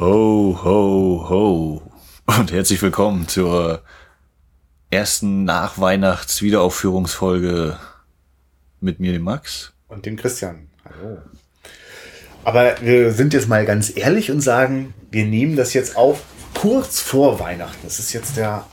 Ho, ho, ho. Und herzlich willkommen zur ersten Nachweihnachts-Wiederaufführungsfolge mit mir, dem Max. Und dem Christian. Hallo. Aber wir sind jetzt mal ganz ehrlich und sagen, wir nehmen das jetzt auf kurz vor Weihnachten. Das ist jetzt der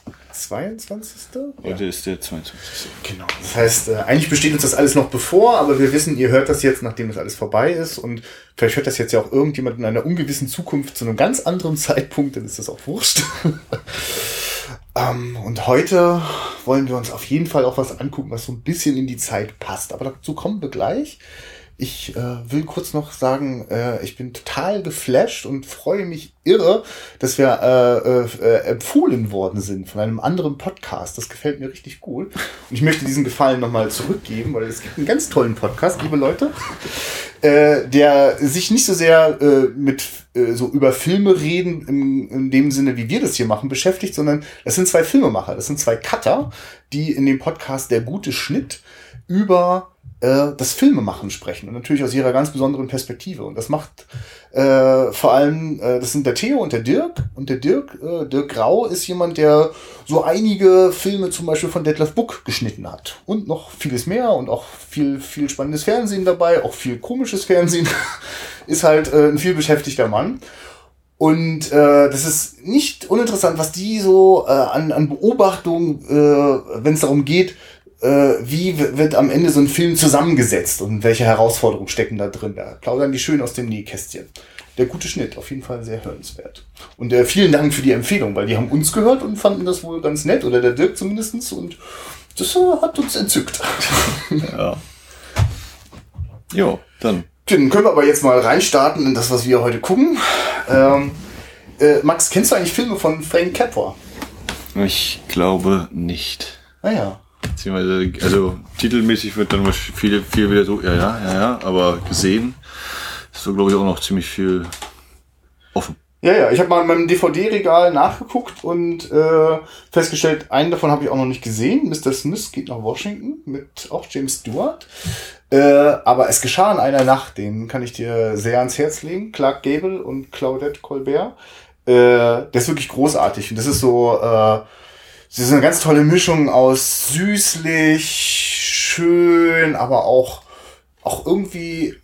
22. Heute ja. ist der 22. Genau. Das heißt, äh, eigentlich besteht uns das alles noch bevor, aber wir wissen, ihr hört das jetzt, nachdem das alles vorbei ist. Und vielleicht hört das jetzt ja auch irgendjemand in einer ungewissen Zukunft zu einem ganz anderen Zeitpunkt, dann ist das auch wurscht. ähm, und heute wollen wir uns auf jeden Fall auch was angucken, was so ein bisschen in die Zeit passt. Aber dazu kommen wir gleich. Ich äh, will kurz noch sagen, äh, ich bin total geflasht und freue mich irre, dass wir äh, äh, empfohlen worden sind von einem anderen Podcast. Das gefällt mir richtig gut. Und ich möchte diesen Gefallen nochmal zurückgeben, weil es gibt einen ganz tollen Podcast, liebe Leute, äh, der sich nicht so sehr äh, mit äh, so über Filme reden im, in dem Sinne, wie wir das hier machen, beschäftigt, sondern das sind zwei Filmemacher, das sind zwei Cutter, die in dem Podcast Der gute Schnitt über äh, das Filmemachen sprechen und natürlich aus ihrer ganz besonderen Perspektive. Und das macht äh, vor allem, äh, das sind der Theo und der Dirk. Und der Dirk, äh, Dirk Grau ist jemand, der so einige Filme zum Beispiel von Detlef Book geschnitten hat. Und noch vieles mehr und auch viel, viel spannendes Fernsehen dabei, auch viel komisches Fernsehen. ist halt äh, ein viel beschäftigter Mann. Und äh, das ist nicht uninteressant, was die so äh, an, an Beobachtungen, äh, wenn es darum geht, wie wird am Ende so ein Film zusammengesetzt und welche Herausforderungen stecken da drin. Da plaudern die schön aus dem Nähkästchen. Der gute Schnitt, auf jeden Fall sehr hörenswert. Und äh, vielen Dank für die Empfehlung, weil die haben uns gehört und fanden das wohl ganz nett, oder der Dirk zumindestens Und das äh, hat uns entzückt. ja. Jo, dann. Dann können wir aber jetzt mal reinstarten in das, was wir heute gucken. Ähm, äh, Max, kennst du eigentlich Filme von Frank Capra? Ich glaube nicht. Naja. Beziehungsweise, also titelmäßig wird dann viel, viel wieder so, ja, ja, ja, ja, aber gesehen ist so, glaube ich, auch noch ziemlich viel offen. Ja, ja, ich habe mal in meinem DVD-Regal nachgeguckt und äh, festgestellt, einen davon habe ich auch noch nicht gesehen. Mr. Smith geht nach Washington mit auch James Stewart. Äh, aber es geschah in einer Nacht, den kann ich dir sehr ans Herz legen. Clark Gable und Claudette Colbert. Äh, der ist wirklich großartig. Und das ist so, äh, Sie ist eine ganz tolle Mischung aus süßlich, schön, aber auch, auch irgendwie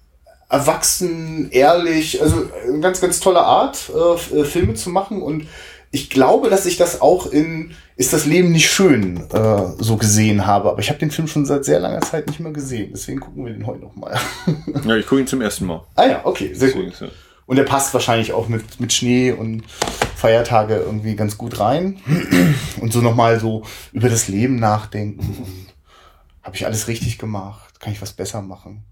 erwachsen, ehrlich. Also eine ganz, ganz tolle Art, äh, äh, Filme zu machen. Und ich glaube, dass ich das auch in Ist das Leben nicht schön äh, so gesehen habe. Aber ich habe den Film schon seit sehr langer Zeit nicht mehr gesehen. Deswegen gucken wir den heute nochmal. ja, ich gucke ihn zum ersten Mal. Ah ja, okay, sehr Deswegen, gut. Und der passt wahrscheinlich auch mit, mit Schnee und Feiertage irgendwie ganz gut rein. Und so nochmal so über das Leben nachdenken. Habe ich alles richtig gemacht? Kann ich was besser machen?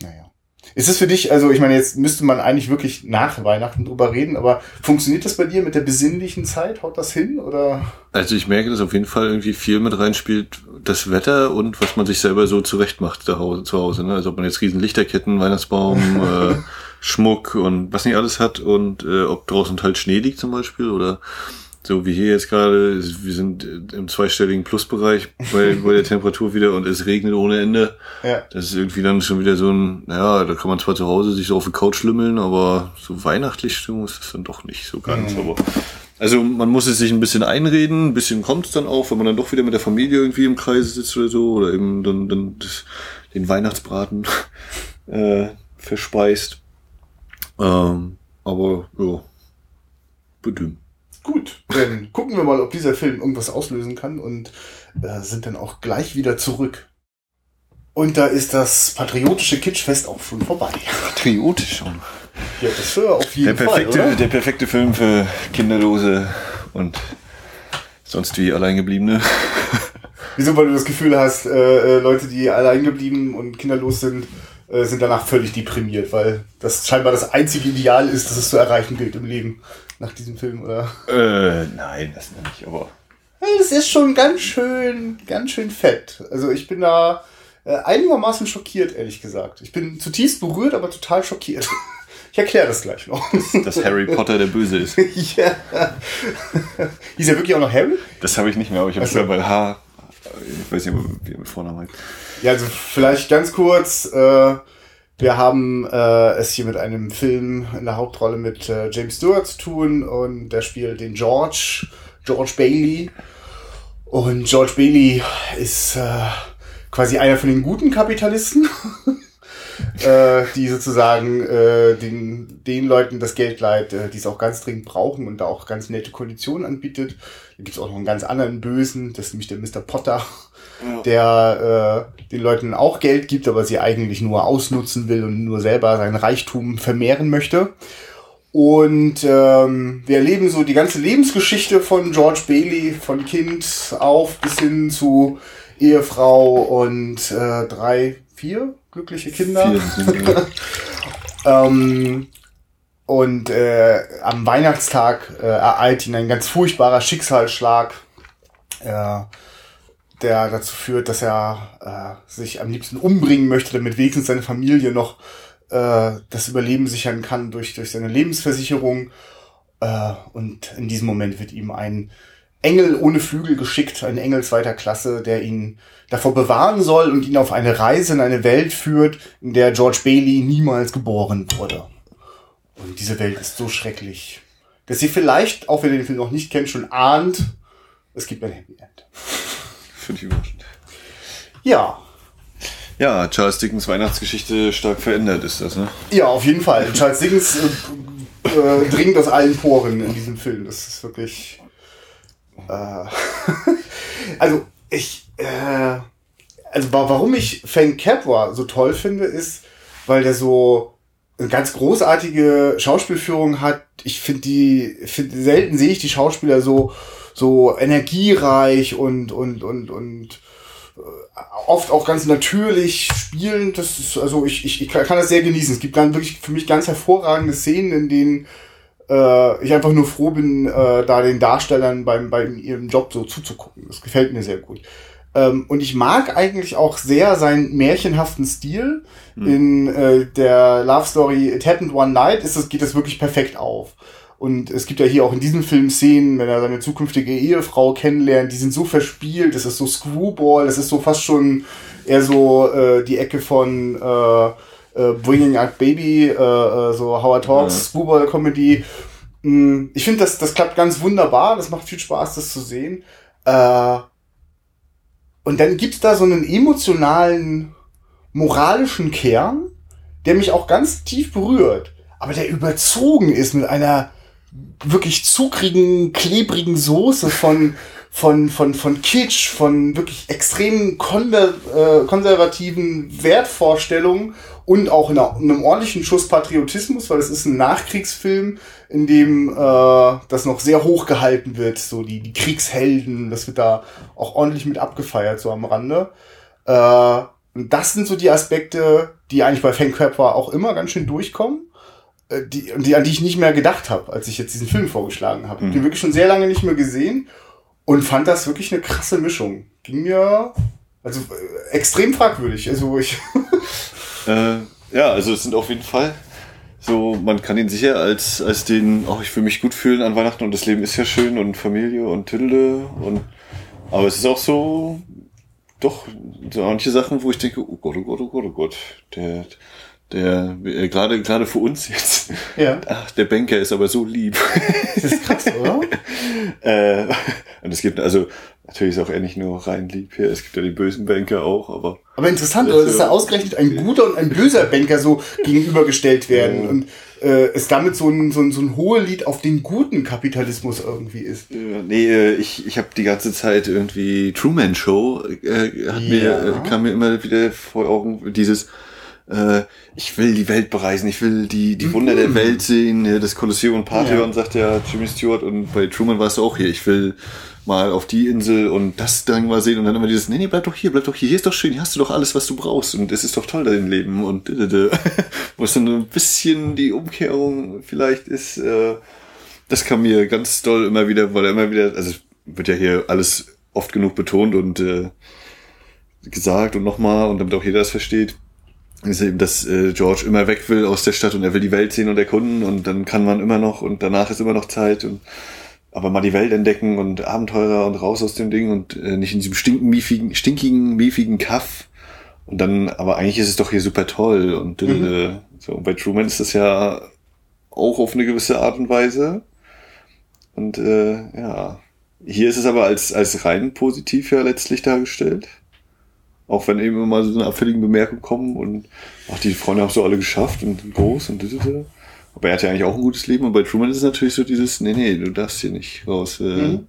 Naja. Ist es für dich, also ich meine, jetzt müsste man eigentlich wirklich nach Weihnachten drüber reden, aber funktioniert das bei dir mit der besinnlichen Zeit? Haut das hin oder? Also ich merke, dass auf jeden Fall irgendwie viel mit reinspielt, das Wetter und was man sich selber so zurecht macht zu Hause. Ne? Also ob man jetzt riesen Lichterketten, Weihnachtsbaum, äh, Schmuck und was nicht alles hat und äh, ob draußen halt Schnee liegt zum Beispiel oder so wie hier jetzt gerade, wir sind im zweistelligen Plusbereich bei, bei der Temperatur wieder und es regnet ohne Ende. Ja. Das ist irgendwie dann schon wieder so ein, naja, da kann man zwar zu Hause sich so auf die Couch schlimmeln, aber so weihnachtlich Stimmung ist das dann doch nicht so ganz. Mhm. Aber also man muss es sich ein bisschen einreden, ein bisschen kommt es dann auch, wenn man dann doch wieder mit der Familie irgendwie im Kreis sitzt oder so, oder eben dann, dann das, den Weihnachtsbraten äh, verspeist. Ähm, aber ja, bedümmt. Gut, dann gucken wir mal, ob dieser Film irgendwas auslösen kann und äh, sind dann auch gleich wieder zurück. Und da ist das patriotische Kitschfest auch schon vorbei. Patriotisch schon. Ja, das für auf jeden der perfekte, Fall. Oder? Der perfekte Film für Kinderlose und sonst wie Alleingebliebene. Wieso, weil du das Gefühl hast, äh, äh Leute, die alleingeblieben und kinderlos sind, äh, sind danach völlig deprimiert, weil das scheinbar das einzige Ideal ist, das es zu erreichen gilt im Leben nach diesem Film, oder? Äh, nein, das nicht, aber. Es ist schon ganz schön, ganz schön fett. Also ich bin da äh, einigermaßen schockiert, ehrlich gesagt. Ich bin zutiefst berührt, aber total schockiert. Ich erkläre das gleich noch. Dass Harry Potter der Böse ist. ja. Hieß er wirklich auch noch Harry? Das habe ich nicht mehr, aber ich habe also. bei H. Ich weiß nicht, wie er mit Vornamen heißt. Ja, also vielleicht ganz kurz. Äh, Wir haben äh, es hier mit einem Film in der Hauptrolle mit äh, James Stewart zu tun und der spielt den George, George Bailey. Und George Bailey ist äh, quasi einer von den guten Kapitalisten, äh, die sozusagen äh, den, den Leuten das Geld leiht, äh, die es auch ganz dringend brauchen und da auch ganz nette Konditionen anbietet. Da gibt's auch noch einen ganz anderen Bösen, das ist nämlich der Mr. Potter der äh, den Leuten auch Geld gibt, aber sie eigentlich nur ausnutzen will und nur selber seinen Reichtum vermehren möchte. Und ähm, wir erleben so die ganze Lebensgeschichte von George Bailey, von Kind auf bis hin zu Ehefrau und äh, drei, vier glückliche Kinder. Ähm, und äh, am Weihnachtstag äh, ereilt ihn ein ganz furchtbarer Schicksalsschlag. Äh, der dazu führt, dass er äh, sich am liebsten umbringen möchte, damit wenigstens seine Familie noch äh, das Überleben sichern kann durch, durch seine Lebensversicherung. Äh, und in diesem Moment wird ihm ein Engel ohne Flügel geschickt, ein Engel zweiter Klasse, der ihn davor bewahren soll und ihn auf eine Reise in eine Welt führt, in der George Bailey niemals geboren wurde. Und diese Welt ist so schrecklich, dass sie vielleicht, auch wenn ihr den Film noch nicht kennt, schon ahnt, es gibt ein Happy End. Finde ich überraschend. Ja. Ja, Charles Dickens Weihnachtsgeschichte stark verändert ist das, ne? Ja, auf jeden Fall. Charles Dickens äh, äh, dringt aus allen Poren in diesem Film. Das ist wirklich. Äh, also, ich. Äh, also, warum ich Frank Capra so toll finde, ist, weil der so eine ganz großartige Schauspielführung hat. Ich finde die, find, selten sehe ich die Schauspieler so so energiereich und, und, und, und äh, oft auch ganz natürlich spielen. Das ist, also ich, ich, ich kann das sehr genießen. Es gibt dann wirklich für mich ganz hervorragende Szenen, in denen äh, ich einfach nur froh bin, äh, da den Darstellern beim, beim ihrem Job so zuzugucken. Das gefällt mir sehr gut. Ähm, und ich mag eigentlich auch sehr seinen märchenhaften Stil. Mhm. In äh, der Love Story It Happened One Night ist das, geht das wirklich perfekt auf. Und es gibt ja hier auch in diesem Film Szenen, wenn er seine zukünftige Ehefrau kennenlernt, die sind so verspielt, das ist so Screwball, das ist so fast schon eher so äh, die Ecke von äh, äh, Bringing Up Baby, äh, äh, so Howard Talks, ja. Screwball-Comedy. Mm, ich finde, das, das klappt ganz wunderbar, das macht viel Spaß, das zu sehen. Äh, und dann gibt's da so einen emotionalen, moralischen Kern, der mich auch ganz tief berührt, aber der überzogen ist mit einer wirklich zuckrigen, klebrigen Soße von, von, von, von Kitsch, von wirklich extrem konver äh, konservativen Wertvorstellungen und auch in einem ordentlichen Schuss Patriotismus, weil es ist ein Nachkriegsfilm, in dem äh, das noch sehr hoch gehalten wird, so die, die Kriegshelden, das wird da auch ordentlich mit abgefeiert, so am Rande. Äh, und das sind so die Aspekte, die eigentlich bei Fankörper auch immer ganz schön durchkommen. Äh, die, die, an die ich nicht mehr gedacht habe, als ich jetzt diesen Film vorgeschlagen habe. Mhm. Den wirklich schon sehr lange nicht mehr gesehen und fand das wirklich eine krasse Mischung. Ging mir also äh, extrem fragwürdig. Also ich. äh, ja, also es sind auf jeden Fall so, man kann ihn sicher als, als den, auch oh, ich fühle mich gut fühlen an Weihnachten und das Leben ist ja schön und Familie und Tüdele und, aber es ist auch so, doch, so manche Sachen, wo ich denke, oh Gott, oh Gott, oh Gott, oh Gott, der, der, äh, gerade, gerade für uns jetzt. Ja. Ach, der Banker ist aber so lieb. Das ist krass, oder? äh, und es gibt, also, natürlich ist auch er nicht nur rein lieb hier, es gibt ja die bösen Banker auch, aber. Aber interessant, oder? Dass da ausgerechnet ein guter und ein böser Banker so gegenübergestellt werden ja. und äh, es damit so ein, so, ein, so ein Hohelied auf den guten Kapitalismus irgendwie ist. Ja, nee, äh, ich, ich habe die ganze Zeit irgendwie Truman Show, äh, hat ja. mir, äh, kam mir immer wieder vor Augen dieses, äh, ich will die Welt bereisen, ich will die, die Wunder der mhm. Welt sehen, das Kolosseum und Parthenon, ja. sagt ja Jimmy Stewart. Und bei Truman war es auch hier, ich will mal auf die Insel und das dann mal sehen. Und dann immer dieses, nee, nee, bleib doch hier, bleib doch hier, hier ist doch schön, hier hast du doch alles, was du brauchst. Und es ist doch toll dein Leben. Und wo es dann ein bisschen die Umkehrung vielleicht ist, äh, das kam mir ganz doll immer wieder, weil er immer wieder, also wird ja hier alles oft genug betont und äh, gesagt und nochmal und damit auch jeder das versteht ist eben, dass äh, George immer weg will aus der Stadt und er will die Welt sehen und erkunden und dann kann man immer noch und danach ist immer noch Zeit und aber mal die Welt entdecken und Abenteurer und raus aus dem Ding und äh, nicht in diesem stinken, miefigen, stinkigen, miefigen Kaff Und dann, aber eigentlich ist es doch hier super toll. Und äh, Mhm. so, und bei Truman ist das ja auch auf eine gewisse Art und Weise. Und äh, ja, hier ist es aber als, als rein positiv ja letztlich dargestellt. Auch wenn eben immer mal so eine abfälligen Bemerkungen kommen und ach, die Freunde haben es so alle geschafft und sind groß und düdüdü. Aber er hat ja eigentlich auch ein gutes Leben und bei Truman ist es natürlich so dieses, nee, nee, du darfst hier nicht raus. Äh, Mhm.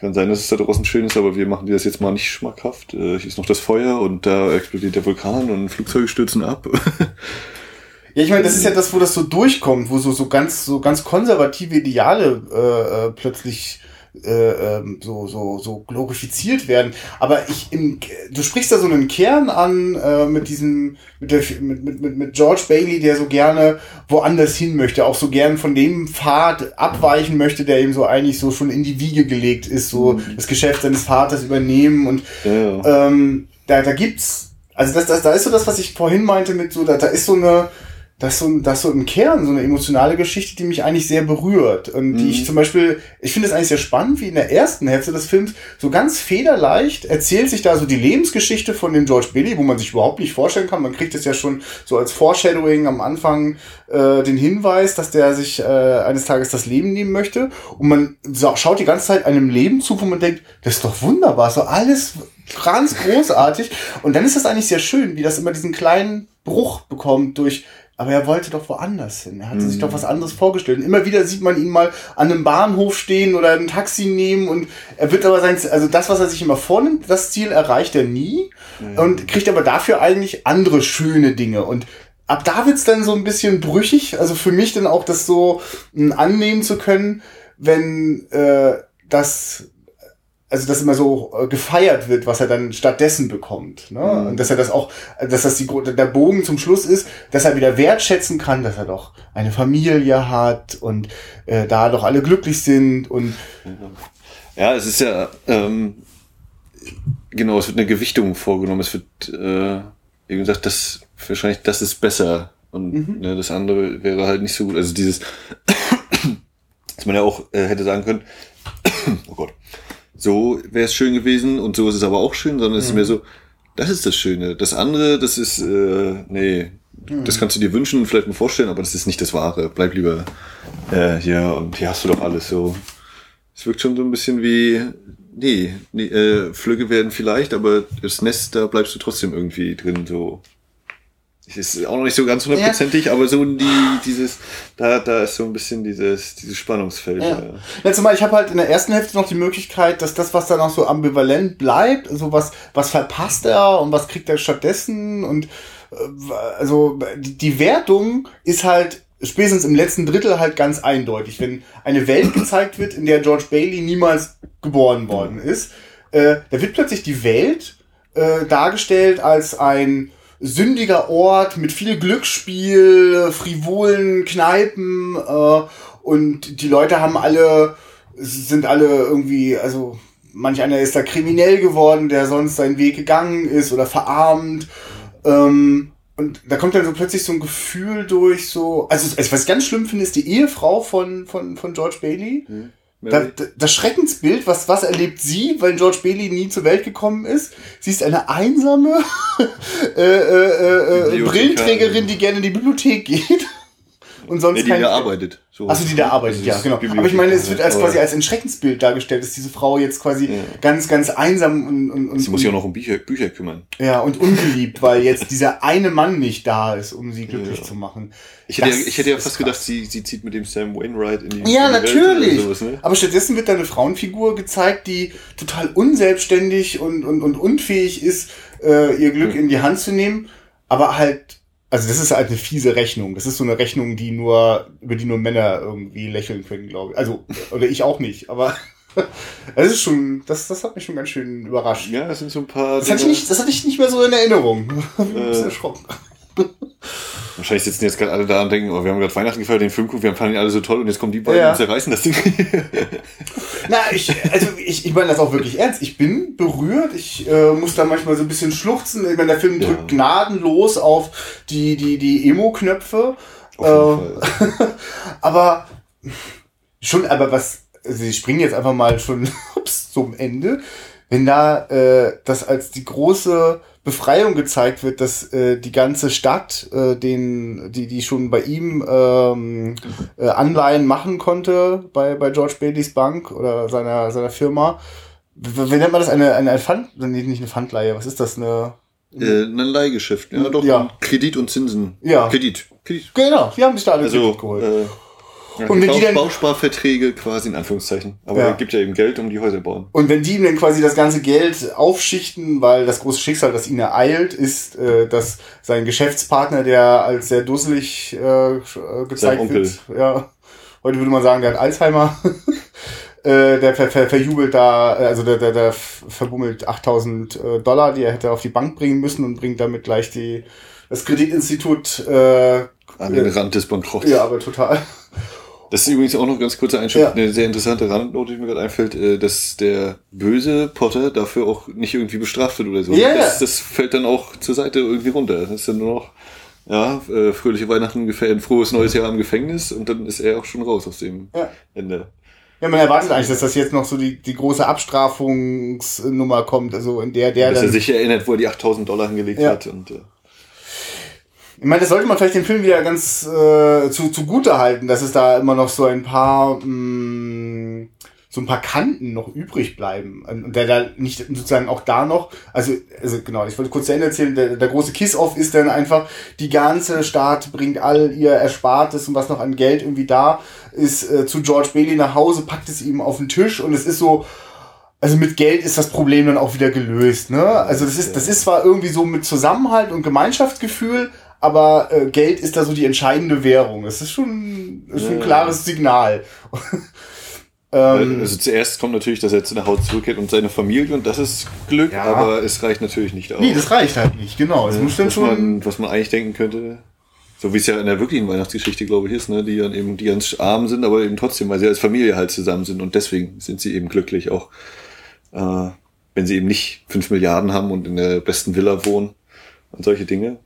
Kann sein, dass es da draußen schön ist, aber wir machen dir das jetzt mal nicht schmackhaft. Äh, hier ist noch das Feuer und da explodiert der Vulkan und Flugzeuge stürzen ab. Ja, ich meine, das ist ja das, wo das so durchkommt, wo so, so ganz, so ganz konservative Ideale äh, äh, plötzlich äh, ähm, so, so, so glorifiziert werden. Aber ich im, du sprichst da so einen Kern an äh, mit diesem, mit, der, mit, mit, mit, George Bailey, der so gerne woanders hin möchte, auch so gern von dem Pfad abweichen möchte, der ihm so eigentlich so schon in die Wiege gelegt ist, so das Geschäft seines Vaters übernehmen und ja. ähm, da, da gibt's, also das, das, da ist so das, was ich vorhin meinte mit so, da, da ist so eine, das ist so, ein- das ist so im Kern so eine emotionale Geschichte, die mich eigentlich sehr berührt und die ich zum Beispiel, ich finde es eigentlich sehr spannend, wie in der ersten Hälfte des Films so ganz federleicht erzählt sich da so die Lebensgeschichte von dem George Bailey, wo man sich überhaupt nicht vorstellen kann. Man kriegt es ja schon so als Foreshadowing am Anfang äh, den Hinweis, dass der sich äh, eines Tages das Leben nehmen möchte und man schaut die ganze Zeit einem Leben zu, wo man denkt, das ist doch wunderbar, so alles ganz großartig. Und dann ist das eigentlich sehr schön, wie das immer diesen kleinen Bruch bekommt durch, aber er wollte doch woanders hin. Er hatte sich doch was anderes vorgestellt. Und immer wieder sieht man ihn mal an einem Bahnhof stehen oder ein Taxi nehmen und er wird aber sein, also das, was er sich immer vornimmt, das Ziel erreicht er nie und kriegt aber dafür eigentlich andere schöne Dinge. Und ab da wird's dann so ein bisschen brüchig. Also für mich dann auch das so mh, annehmen zu können, wenn äh, das also dass immer so äh, gefeiert wird, was er dann stattdessen bekommt. Ne? Mhm. Und dass er das auch, dass das die, der Bogen zum Schluss ist, dass er wieder wertschätzen kann, dass er doch eine Familie hat und äh, da doch alle glücklich sind und Ja, es ist ja, ähm, genau, es wird eine Gewichtung vorgenommen. Es wird, äh, wie gesagt, das, wahrscheinlich, das ist besser. Und ne, das andere wäre halt nicht so gut. Also dieses, dass man ja auch äh, hätte sagen können, oh Gott, so wäre es schön gewesen und so ist es aber auch schön, sondern es ist mehr so, das ist das Schöne. Das andere, das ist, äh, nee, das kannst du dir wünschen und vielleicht mal vorstellen, aber das ist nicht das Wahre. Bleib lieber äh, hier und hier hast du doch alles so. Es wirkt schon so ein bisschen wie, nee, nee äh, Flügge werden vielleicht, aber das Nest, da bleibst du trotzdem irgendwie drin, so. Ist auch noch nicht so ganz hundertprozentig, aber so die, dieses, da, da ist so ein bisschen dieses, dieses Spannungsfeld. Ja. Ja. Ja, zumal ich habe halt in der ersten Hälfte noch die Möglichkeit, dass das, was da noch so ambivalent bleibt, also was, was verpasst er und was kriegt er stattdessen und äh, also die, die Wertung ist halt spätestens im letzten Drittel halt ganz eindeutig. Wenn eine Welt gezeigt wird, in der George Bailey niemals geboren worden ist, äh, da wird plötzlich die Welt äh, dargestellt als ein sündiger Ort mit viel Glücksspiel, frivolen Kneipen äh, und die Leute haben alle, sind alle irgendwie, also manch einer ist da kriminell geworden, der sonst seinen Weg gegangen ist oder verarmt. Ähm, und da kommt dann so plötzlich so ein Gefühl durch, so, also, also was ich ganz schlimm finde, ist die Ehefrau von, von, von George Bailey. Da, da, das Schreckensbild, was, was erlebt sie, weil George Bailey nie zur Welt gekommen ist? Sie ist eine einsame äh, äh, äh, Bibliothekarin. Brillenträgerin, die gerne in die Bibliothek geht. Und sonst Nee, die kein- da arbeitet. So. Achso, die da arbeitet, ja, genau. Aber ich meine, es wird als quasi als ein Schreckensbild dargestellt, dass diese Frau jetzt quasi Ja. ganz, ganz einsam und, und, und, Sie muss sich auch noch um Bücher, Bücher kümmern. ja, und ungeliebt, weil jetzt dieser eine Mann nicht da ist, um sie glücklich Ja. zu machen. Ich hätte, Das ja, ich hätte ja fast gedacht, sie, sie zieht mit dem Sam Wainwright in die, Ja, in die natürlich. sowas, ne? Aber stattdessen wird da eine Frauenfigur gezeigt, die total unselbstständig und, und, und unfähig ist, äh, ihr Glück Hm. in die Hand zu nehmen. Aber halt, also das ist halt eine fiese Rechnung. Das ist so eine Rechnung, die nur, über die nur Männer irgendwie lächeln können, glaube ich. Also, oder ich auch nicht, aber das ist schon, das, das hat mich schon ganz schön überrascht. Ja, es sind so ein paar. Das hatte ich nicht, das hatte ich nicht mehr so in Erinnerung. Ich bin ein bisschen Äh. erschrocken. Wahrscheinlich sitzen jetzt gerade alle da und denken, oh, wir haben gerade Weihnachten gefeiert, den Film gucken, wir fanden ihn alle so toll und jetzt kommen die beiden Ja. und zerreißen das Ding. Na, ich, also ich, ich meine das auch wirklich ernst. Ich bin berührt. Ich äh, muss da manchmal so ein bisschen schluchzen. Ich meine, der Film Ja. drückt gnadenlos auf die, die, die Emo-Knöpfe. Äh. Aber schon, aber was, also ich springe jetzt einfach mal schon ups, zum Ende. Wenn da äh, das als die große Befreiung gezeigt wird, dass äh, die ganze Stadt, äh, den, die, die schon bei ihm ähm, äh, Anleihen machen konnte bei, bei George Baileys Bank oder seiner, seiner Firma. Wie, wie nennt man das? Eine, eine, eine Pfand, nee, nicht eine Pfandleihe, was ist das? Eine, Äh, ein Leihgeschäft, ja doch. Ja. Kredit und Zinsen. Ja. Kredit. Kredit. genau, die haben sich da alle Also, Kredit geholt. äh, ja, Und wenn die dann- Bausparverträge quasi in Anführungszeichen. Aber Ja. er gibt ja eben Geld, um die Häuser bauen. Und wenn die ihm dann quasi das ganze Geld aufschichten, weil das große Schicksal, das ihn ereilt, ist, äh, dass sein Geschäftspartner, der als sehr dusselig äh, äh, gezeigt Sein Onkel. wird, ja, heute würde man sagen, der hat Alzheimer, äh, der ver ver verjubelt da, äh, also der, der, der verbummelt 8000 äh, Dollar, die er hätte auf die Bank bringen müssen und bringt damit gleich die das Kreditinstitut, äh, An den Rand des Bankrotts. ja, aber total. Das ist übrigens auch noch ganz kurzer Einschub, Ja. eine sehr interessante Randnote, die mir gerade einfällt, äh, dass der böse Potter dafür auch nicht irgendwie bestraft wird oder so. Ja, das, das fällt dann auch zur Seite irgendwie runter. Das ist dann nur noch, ja, äh, fröhliche Weihnachten, ein frohes neues Jahr im Gefängnis und dann ist er auch schon raus aus dem Ja. Ende. Ja, man erwartet eigentlich, dass das jetzt noch so die, die große Abstrafungsnummer kommt, also in der der dass er dann sich erinnert, wo er die 8000 Dollar hingelegt Ja. hat und äh, Ich meine, das sollte man vielleicht den Film wieder ganz äh, zu, zugute halten, dass es da immer noch so ein paar mh, so ein paar Kanten noch übrig bleiben. Und der da nicht sozusagen auch da noch, also, also genau, ich wollte kurz zu Ende erzählen, der, der große Kiss-Off ist dann einfach, die ganze Stadt bringt all ihr Erspartes und was noch an Geld irgendwie da ist, äh, zu George Bailey nach Hause, packt es ihm auf den Tisch und es ist so, also mit Geld ist das Problem dann auch wieder gelöst, ne? Also das ist, das ist zwar irgendwie so mit Zusammenhalt und Gemeinschaftsgefühl, aber äh, Geld ist da so die entscheidende Währung. Es ist schon, ist schon ein Ja. klares Signal. ähm, also zuerst kommt natürlich, dass er zu nach Hause zurückkehrt und seine Familie und das ist Glück, Ja. aber es reicht natürlich nicht aus. nee, das reicht halt nicht, genau. Es muss dann was, schon. man, was man eigentlich denken könnte, so wie es ja in der wirklichen Weihnachtsgeschichte, glaube ich, ist, ne? die dann eben die ganz arm sind, aber eben trotzdem, weil sie als Familie halt zusammen sind und deswegen sind sie eben glücklich, auch äh, wenn sie eben nicht fünf Milliarden haben und in der besten Villa wohnen und solche Dinge.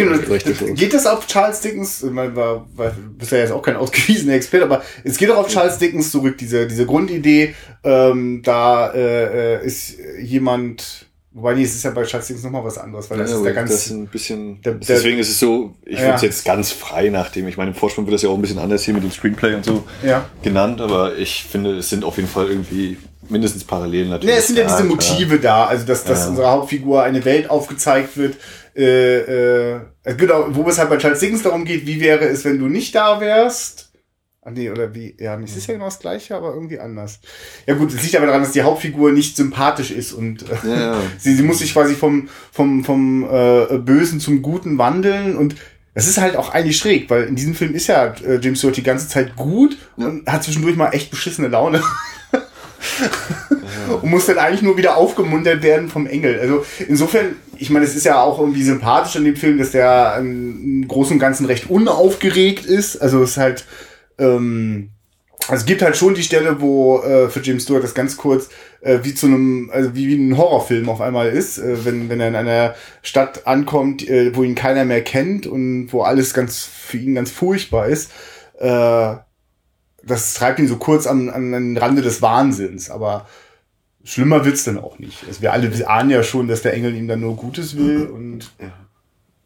Genau, geht das auf Charles Dickens? Ich meine, war, war, bist ja jetzt auch kein ausgewiesener Experte, aber es geht auch auf Charles Dickens zurück, diese, diese Grundidee, ähm, da äh, ist jemand, wobei nee, es ist ja bei Charles Dickens nochmal was anderes, weil das Ja, ist der ganz, das ist ein bisschen, der- der- deswegen ist es so, ich Ja. finde es jetzt ganz frei nach dem, ich meine, im Vorspann wird das ja auch ein bisschen anders hier mit dem Screenplay und so ja. genannt, aber ich finde, es sind auf jeden Fall irgendwie mindestens Parallelen natürlich. Nee, es sind ja diese. Motive da, also dass, dass Ja. unsere Hauptfigur eine Welt aufgezeigt wird, äh, äh, genau, wo es halt bei Charles Dickens darum geht, wie wäre es, wenn du nicht da wärst. Ah, nee, oder wie, ja, es ist ja genau das Gleiche, aber irgendwie anders. Ja gut, es liegt aber daran, dass die Hauptfigur nicht sympathisch ist und äh, Ja, ja. sie, sie muss sich quasi vom, vom, vom äh, Bösen zum Guten wandeln und das ist halt auch eigentlich schräg, weil in diesem Film ist ja äh, James Stewart die ganze Zeit gut und hat zwischendurch mal echt beschissene Laune. und muss dann eigentlich nur wieder aufgemuntert werden vom Engel. Also insofern, ich meine, es ist ja auch irgendwie sympathisch in dem Film, dass der im Großen und Ganzen recht unaufgeregt ist. Also es ist halt, ähm, also es gibt halt schon die Stelle, wo äh, für James Stewart das ganz kurz äh, wie zu einem, also wie, wie ein Horrorfilm auf einmal ist, äh, wenn, wenn er in einer Stadt ankommt, äh, wo ihn keiner mehr kennt und wo alles ganz für ihn ganz furchtbar ist. Äh, das treibt ihn so kurz an, an den Rande des Wahnsinns, aber schlimmer wird's dann auch nicht. Also wir alle ahnen ja schon, dass der Engel ihm dann nur Gutes will und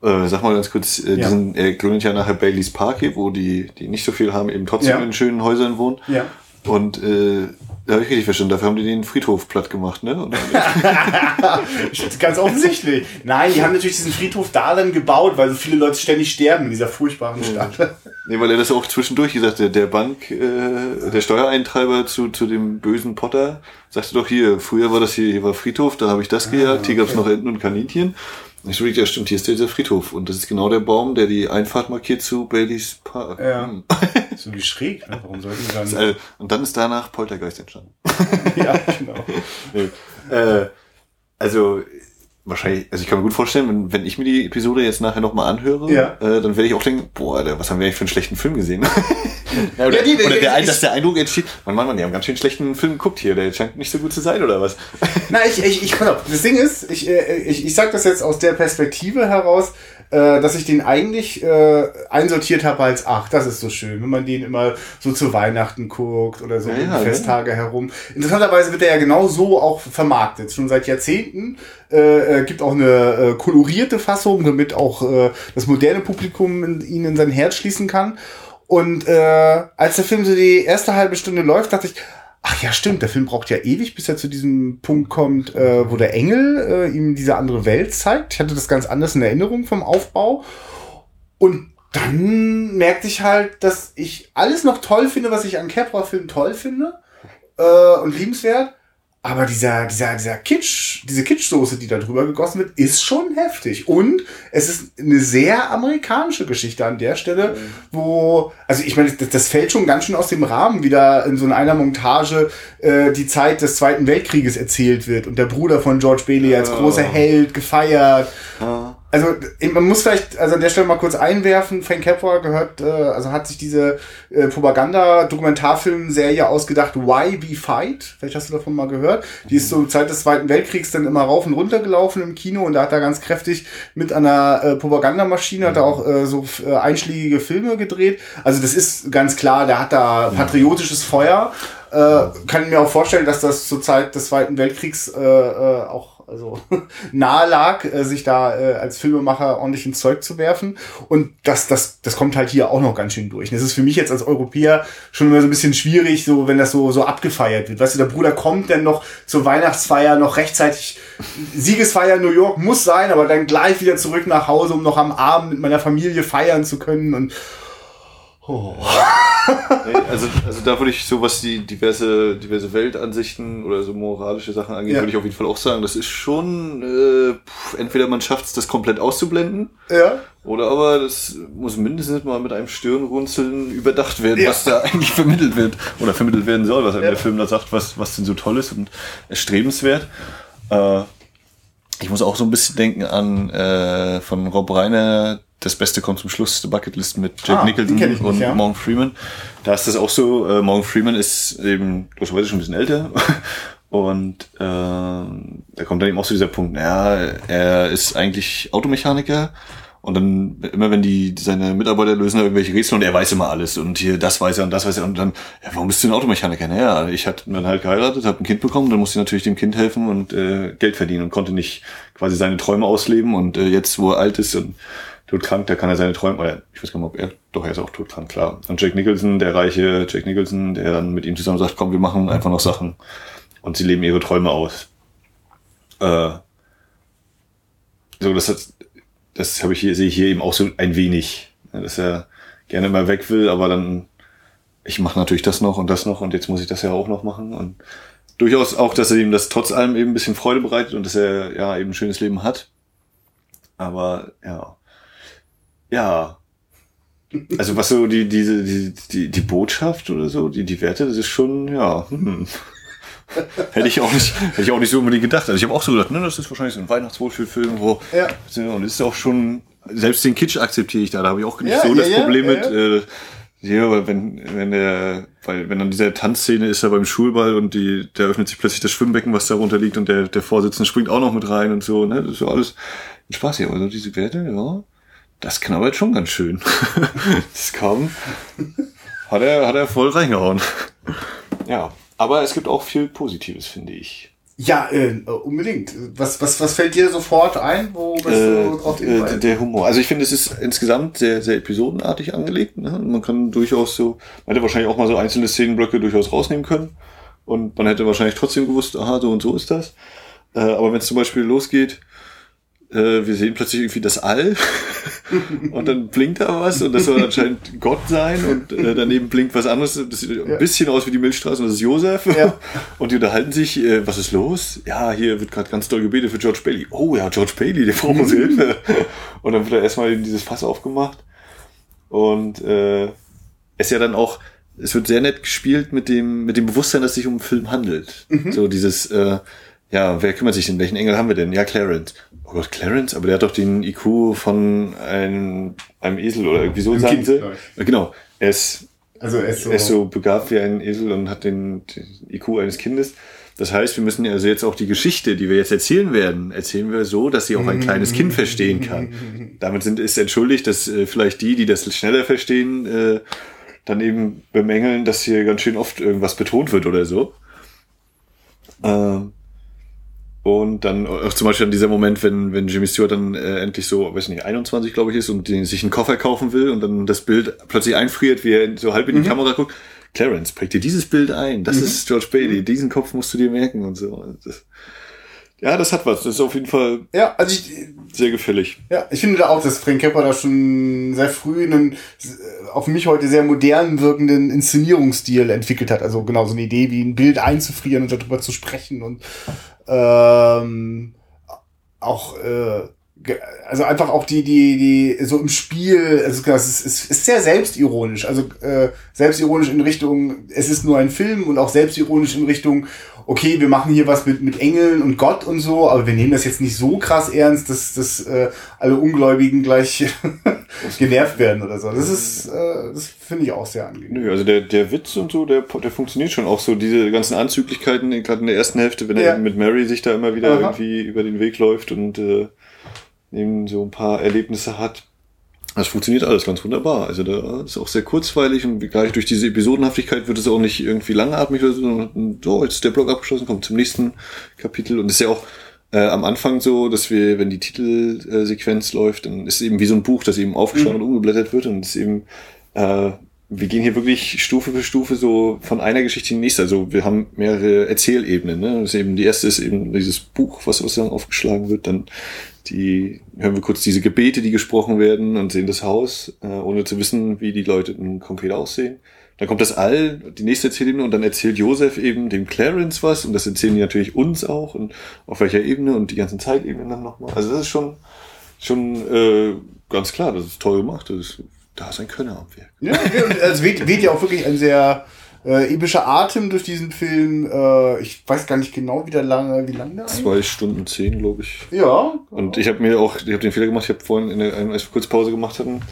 Äh, sag mal ganz kurz, äh, Ja. diesen, er gründet ja nachher Baileys Park hier, wo die, die nicht so viel haben, eben trotzdem Ja. in schönen Häusern wohnen. ja. Und äh, da habe ich richtig verstanden, dafür haben die den Friedhof platt gemacht, ne? Ganz offensichtlich. Nein, die haben natürlich diesen Friedhof da dann gebaut, weil so viele Leute ständig sterben in dieser furchtbaren Stadt. nee, weil er das auch zwischendurch gesagt hat, der Bank, äh, der Steuereintreiber zu, zu dem bösen Potter, sagte doch hier, früher war das hier, hier war Friedhof, da habe ich das gejagt, hier gab's noch Enten und Kaninchen. Und ich so, ja stimmt, hier ist dieser Friedhof. Und das ist genau der Baum, der die Einfahrt markiert zu Baileys Park. Ja. Hm. so wie schräg, ne? Warum sollten die dann... Also, Und dann ist danach Poltergeist entstanden. ja, genau. Nee. Äh, also wahrscheinlich, also ich kann mir gut vorstellen, wenn, wenn ich mir die Episode jetzt nachher nochmal anhöre, Ja. äh, dann werde ich auch denken, boah, Alter, was haben wir eigentlich für einen schlechten Film gesehen? ja, oder Ja, die- oder der, ich- dass der Eindruck entsteht, man, Mann, Mann, die haben ganz schön schlechten Film geguckt hier, der scheint nicht so gut zu sein, oder was? Na, ich, ich, ich, pass auf, das Ding ist, ich, äh, ich, ich sag das jetzt aus der Perspektive heraus, äh, dass ich den eigentlich äh, einsortiert habe als, ach, das ist so schön, wenn man den immer so zu Weihnachten guckt oder so Ja, um die ja, Festtage herum. Interessanterweise wird er ja genau so auch vermarktet, schon seit Jahrzehnten. Äh, äh, gibt auch eine äh, kolorierte Fassung, damit auch äh, das moderne Publikum in, ihn in sein Herz schließen kann. Und äh, als der Film so die erste halbe Stunde läuft, dachte ich, ach ja, stimmt, der Film braucht ja ewig, bis er zu diesem Punkt kommt, äh, wo der Engel äh, ihm diese andere Welt zeigt. Ich hatte das ganz anders in Erinnerung vom Aufbau. Und dann merkte ich halt, dass ich alles noch toll finde, was ich an Capra-Filmen toll finde äh, und liebenswert. Aber dieser, dieser, dieser Kitsch, diese Kitschsoße, die da drüber gegossen wird, ist schon heftig. Und es ist eine sehr amerikanische Geschichte an der Stelle, wo, also ich meine, das, das fällt schon ganz schön aus dem Rahmen, wie da in so einer Montage äh, die Zeit des Zweiten Weltkrieges erzählt wird und der Bruder von George Bailey als Ja. großer Held gefeiert. Ja. Also man muss vielleicht also an der Stelle mal kurz einwerfen, Frank Capra gehört, äh, also hat sich diese äh, Propaganda-Dokumentarfilm-Serie ausgedacht, Why We Fight. Vielleicht hast du davon mal gehört. Die ist zur Zeit des Zweiten Weltkriegs dann immer rauf und runter gelaufen im Kino und da hat er ganz kräftig mit einer äh, Propagandamaschine, hat er auch äh, so äh, einschlägige Filme gedreht. Also das ist ganz klar, der hat da patriotisches Feuer. Äh, kann mir auch vorstellen, dass das zur Zeit des Zweiten Weltkriegs äh, äh, also nahe lag, äh, sich da äh, als Filmemacher ordentlich ins Zeug zu werfen. Und das, das, das kommt halt hier auch noch ganz schön durch. Und das ist für mich jetzt als Europäer schon immer so ein bisschen schwierig, so wenn das so, so abgefeiert wird. Weißt du, der Bruder kommt dann noch zur Weihnachtsfeier noch rechtzeitig. Siegesfeier New York muss sein, aber dann gleich wieder zurück nach Hause, um noch am Abend mit meiner Familie feiern zu können. Und oh. Nee, also, also da würde ich so, was die diverse, diverse Weltansichten oder so moralische Sachen angeht, Ja. würde ich auf jeden Fall auch sagen, das ist schon, äh, pff, entweder man schafft es, das komplett auszublenden, ja. oder aber das muss mindestens mal mit einem Stirnrunzeln überdacht werden, Ja. was da eigentlich vermittelt wird oder vermittelt werden soll, was einem Ja. der Film da sagt, was, was denn so toll ist und erstrebenswert. Äh, ich muss auch so ein bisschen denken an äh, von Rob Reiner, das Beste kommt zum Schluss, The Bucket List mit Jack Ah, Nicholson nicht, und ja. Morgan Freeman. Da ist das auch so, äh, Morgan Freeman ist eben logischerweise schon ein bisschen älter und äh, da kommt dann eben auch so dieser Punkt, naja, er ist eigentlich Automechaniker und dann immer wenn die seine Mitarbeiter lösen irgendwelche Rätsel und er weiß immer alles und hier das weiß er und das weiß er und dann ja, warum bist du ein Automechaniker? Naja, ich hatte dann halt geheiratet, habe ein Kind bekommen, dann musste ich natürlich dem Kind helfen und äh, Geld verdienen und konnte nicht quasi seine Träume ausleben und äh, jetzt wo er alt ist und todkrank, da kann er seine Träume, oder ich weiß gar nicht, ob er, doch er ist auch todkrank, klar. Und Jack Nicholson, der reiche Jack Nicholson, der dann mit ihm zusammen sagt, komm, wir machen einfach noch Sachen und sie leben ihre Träume aus. Äh, so, das hat, das habe ich hier, sehe ich hier eben auch so ein wenig, ja, dass er gerne mal weg will, aber dann, ich mache natürlich das noch und das noch und jetzt muss ich das ja auch noch machen und durchaus auch, dass er ihm das trotz allem eben ein bisschen Freude bereitet und dass er ja eben ein schönes Leben hat. Aber ja, ja, also was so die diese die die die Botschaft oder so, die die Werte, das ist schon ja. Hm. hätte ich auch nicht hätte ich auch nicht so unbedingt gedacht. Also ich habe auch so gedacht, ne, das ist wahrscheinlich so ein Weihnachtswohlfühlfilm, wo Ja. und ist auch schon selbst den Kitsch akzeptiere ich da. Da habe ich auch nicht Ja, so ja, das ja, Problem ja, mit. ja. Äh, ja, aber wenn, wenn der, weil, wenn dann diese Tanzszene ist da beim Schulball und die, da öffnet sich plötzlich das Schwimmbecken, was darunter liegt und der, der Vorsitzende springt auch noch mit rein und so, ne, das ist so alles ein Spaß hier. Aber so diese Werte, ja, das knabbert schon ganz schön. das kam, hat er, hat er voll reingehauen. Ja, aber es gibt auch viel Positives, finde ich. Ja, äh, unbedingt. Was, was, was fällt dir sofort ein? Wo bist du drauf äh, hinweisen? der Humor. Also ich finde, es ist insgesamt sehr, sehr episodenartig angelegt. Ne? Man kann durchaus so, man hätte wahrscheinlich auch mal so einzelne Szenenblöcke durchaus rausnehmen können. Und man hätte wahrscheinlich trotzdem gewusst, aha, so und so ist das. Äh, aber wenn es zum Beispiel losgeht, äh, wir sehen plötzlich irgendwie das All und dann blinkt da was und das soll anscheinend Gott sein und äh, daneben blinkt was anderes. Das sieht ein Ja. bisschen aus wie die Milchstraße und das ist Josef. Ja. Und die unterhalten sich, äh, was ist los? Ja, hier wird gerade ganz doll gebetet für George Bailey. Oh ja, George Bailey, der braucht unsere Hilfe. Und dann wird da erstmal dieses Fass aufgemacht. Und äh, es ist ja dann auch, es wird sehr nett gespielt mit dem, mit dem Bewusstsein, dass es sich um einen Film handelt. So dieses, äh, ja, wer kümmert sich denn? Welchen Engel haben wir denn? Ja, Clarence. Oh Gott, Clarence? Aber der hat doch den IQ von einem, einem Esel oder irgendwie so, sagen Kind, sie. Genau. Er ist Also er ist so, er ist so begabt wie ein Esel und hat den, den IQ eines Kindes. Das heißt, wir müssen also jetzt auch die Geschichte, die wir jetzt erzählen werden, erzählen wir so, dass sie auch ein kleines Kind verstehen kann. Damit sind, ist entschuldigt, dass äh, vielleicht die, die das schneller verstehen, äh, dann eben bemängeln, dass hier ganz schön oft irgendwas betont wird oder so. Äh, und dann auch zum Beispiel an dieser Moment, wenn, wenn Jimmy Stewart dann äh, endlich so, weiß nicht, 21, glaube ich, ist und den, sich einen Koffer kaufen will und dann das Bild plötzlich einfriert, wie er so halb in die mhm. Kamera guckt. Clarence, präg dir dieses Bild ein. Das mhm. ist George Bailey. Diesen Kopf musst du dir merken und so. Das, ja, das hat was. Das ist auf jeden Fall ja, also ich, sehr gefällig. Ja, ich finde da auch, dass Frank Capra da schon sehr früh einen auf mich heute sehr modernen wirkenden Inszenierungsstil entwickelt hat. Also genau so eine Idee, wie ein Bild einzufrieren und darüber zu sprechen und ähm, auch äh, also einfach auch die die die so im Spiel also das ist, ist, ist sehr selbstironisch also äh, selbstironisch in Richtung es ist nur ein Film und auch selbstironisch in Richtung okay, wir machen hier was mit, mit Engeln und Gott und so, aber wir nehmen das jetzt nicht so krass ernst, dass, dass äh, alle Ungläubigen gleich genervt werden oder so. Das ist, äh, das finde ich auch sehr angenehm. Nö, also der, der Witz und so, der, der funktioniert schon auch so, diese ganzen Anzüglichkeiten, gerade in der ersten Hälfte, wenn ja. er mit Mary sich da immer wieder Aha. irgendwie über den Weg läuft und äh, eben so ein paar Erlebnisse hat das funktioniert alles ganz wunderbar. Also da ist auch sehr kurzweilig und gleich durch diese Episodenhaftigkeit wird es auch nicht irgendwie langatmig oder so, so, jetzt ist der Blog abgeschlossen, kommt zum nächsten Kapitel. Und es ist ja auch äh, am Anfang so, dass wir, wenn die Titelsequenz läuft, dann ist es eben wie so ein Buch, das eben aufgeschlagen mhm. und umgeblättert wird und es ist eben, äh, wir gehen hier wirklich Stufe für Stufe so von einer Geschichte in die nächste. Also wir haben mehrere Erzählebenen. Ne? Das ist eben, die erste ist eben dieses Buch, was sozusagen aufgeschlagen wird. Dann die hören wir kurz diese Gebete, die gesprochen werden und sehen das Haus, äh, ohne zu wissen, wie die Leute konkret aussehen. Dann kommt das All, die nächste Erzählebene, und dann erzählt Josef eben dem Clarence was, und das erzählen die natürlich uns auch, und auf welcher Ebene und die ganzen Zeitebenen dann nochmal. Also das ist schon, schon äh, ganz klar, das ist toll gemacht. Das ist, da ist ein Könner am Werk. Ja, es weht, weht ja auch wirklich ein sehr äh, epischer Atem durch diesen Film. Äh, ich weiß gar nicht genau, wie der lange, wie lange der Zwei Stunden zehn, glaube ich. Ja. Und ich habe mir auch, ich habe den Fehler gemacht. Ich habe vorhin, in der, als wir kurz Pause gemacht hatten,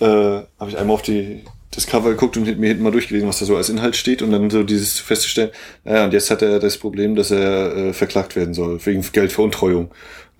äh, habe ich einmal auf die das Cover geguckt und mir hinten mal durchgelesen, was da so als Inhalt steht und dann so dieses festzustellen, naja, und jetzt hat er das Problem, dass er äh, verklagt werden soll wegen Geldveruntreuung.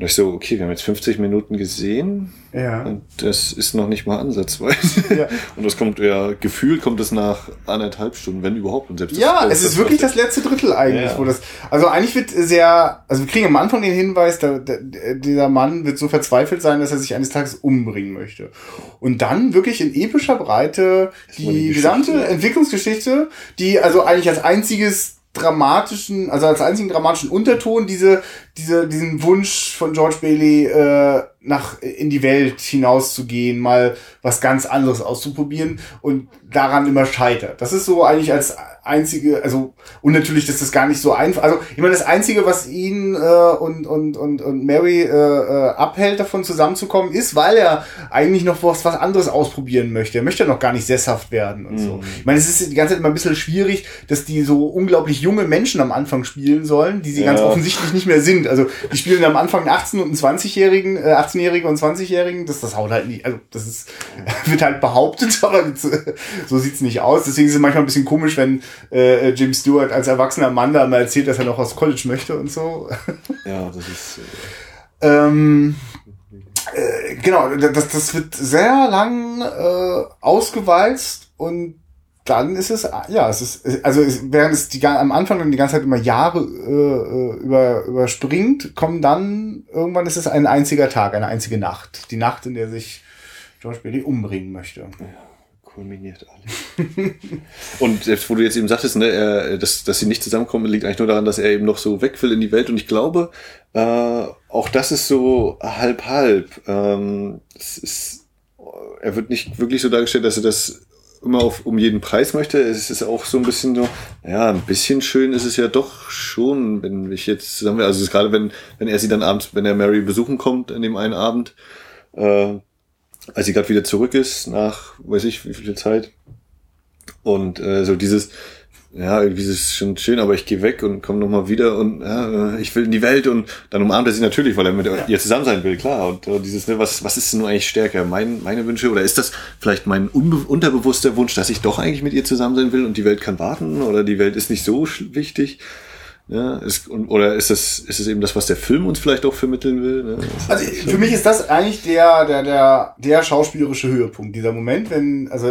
Und ich so, okay, wir haben jetzt 50 Minuten gesehen. Ja. Und das ist noch nicht mal ansatzweise. Ja. Und das kommt ja, gefühlt kommt es nach anderthalb Stunden, wenn überhaupt. Und selbst ja, es ist wirklich das letzte Drittel eigentlich, ja. wo das, also eigentlich wird sehr, also wir kriegen am Anfang den Hinweis, da, da, dieser Mann wird so verzweifelt sein, dass er sich eines Tages umbringen möchte. Und dann wirklich in epischer Breite die, die gesamte Entwicklungsgeschichte, die also eigentlich als einziges dramatischen, also als einzigen dramatischen Unterton diese, diese, diesen Wunsch von George Bailey, äh, nach in die Welt hinauszugehen, mal was ganz anderes auszuprobieren und daran immer scheitert. Das ist so eigentlich als einzige, also und natürlich ist das gar nicht so einfach. Also ich meine, das einzige, was ihn äh, und und und und Mary äh, äh, abhält, davon zusammenzukommen, ist, weil er eigentlich noch was was anderes ausprobieren möchte. Er möchte noch gar nicht sesshaft werden und mhm. so. Ich meine, es ist die ganze Zeit immer ein bisschen schwierig, dass die so unglaublich junge Menschen am Anfang spielen sollen, die sie ja. ganz offensichtlich nicht mehr sind. Also die spielen am Anfang einen 18 und einen 20-jährigen, äh, 18-jährigen und 20-jährigen. Das das haut halt nicht. Also das ist wird halt behauptet, aber so sieht's nicht aus. Deswegen ist es manchmal ein bisschen komisch, wenn äh, Jim Stewart als erwachsener Mann da mal erzählt, dass er noch aus College möchte und so. Ja, das ist. Äh ähm, äh, genau, das, das wird sehr lang äh, ausgewalzt und dann ist es, ja, es ist, also es, während es die, am Anfang dann die ganze Zeit immer Jahre äh, äh, über, überspringt, kommen dann, irgendwann ist es ein einziger Tag, eine einzige Nacht. Die Nacht, in der sich George Bailey umbringen möchte. Ja kulminiert alle. und selbst wo du jetzt eben sagtest, ne, er, dass, dass sie nicht zusammenkommen, liegt eigentlich nur daran, dass er eben noch so weg will in die Welt. Und ich glaube, äh, auch das ist so halb halb. Ähm, ist, er wird nicht wirklich so dargestellt, dass er das immer auf, um jeden Preis möchte. Es ist auch so ein bisschen so, ja, ein bisschen schön ist es ja doch schon, wenn ich jetzt zusammen, also gerade wenn, wenn er sie dann abends, wenn er Mary besuchen kommt an dem einen Abend, äh, als sie gerade wieder zurück ist, nach weiß ich wie viel Zeit. Und äh, so dieses, ja, irgendwie ist es schon schön, aber ich gehe weg und komme nochmal wieder und ja, ich will in die Welt und dann umarmt er sie natürlich, weil er mit ja. ihr zusammen sein will, klar. Und uh, dieses, ne, was, was ist denn nur eigentlich stärker? Mein, meine Wünsche oder ist das vielleicht mein unterbewusster Wunsch, dass ich doch eigentlich mit ihr zusammen sein will und die Welt kann warten oder die Welt ist nicht so wichtig? Ja, ist, oder ist es, ist es eben das, was der Film uns vielleicht auch vermitteln will? Ne? Also für mich ist das eigentlich der, der, der, der schauspielerische Höhepunkt, dieser Moment, wenn, also,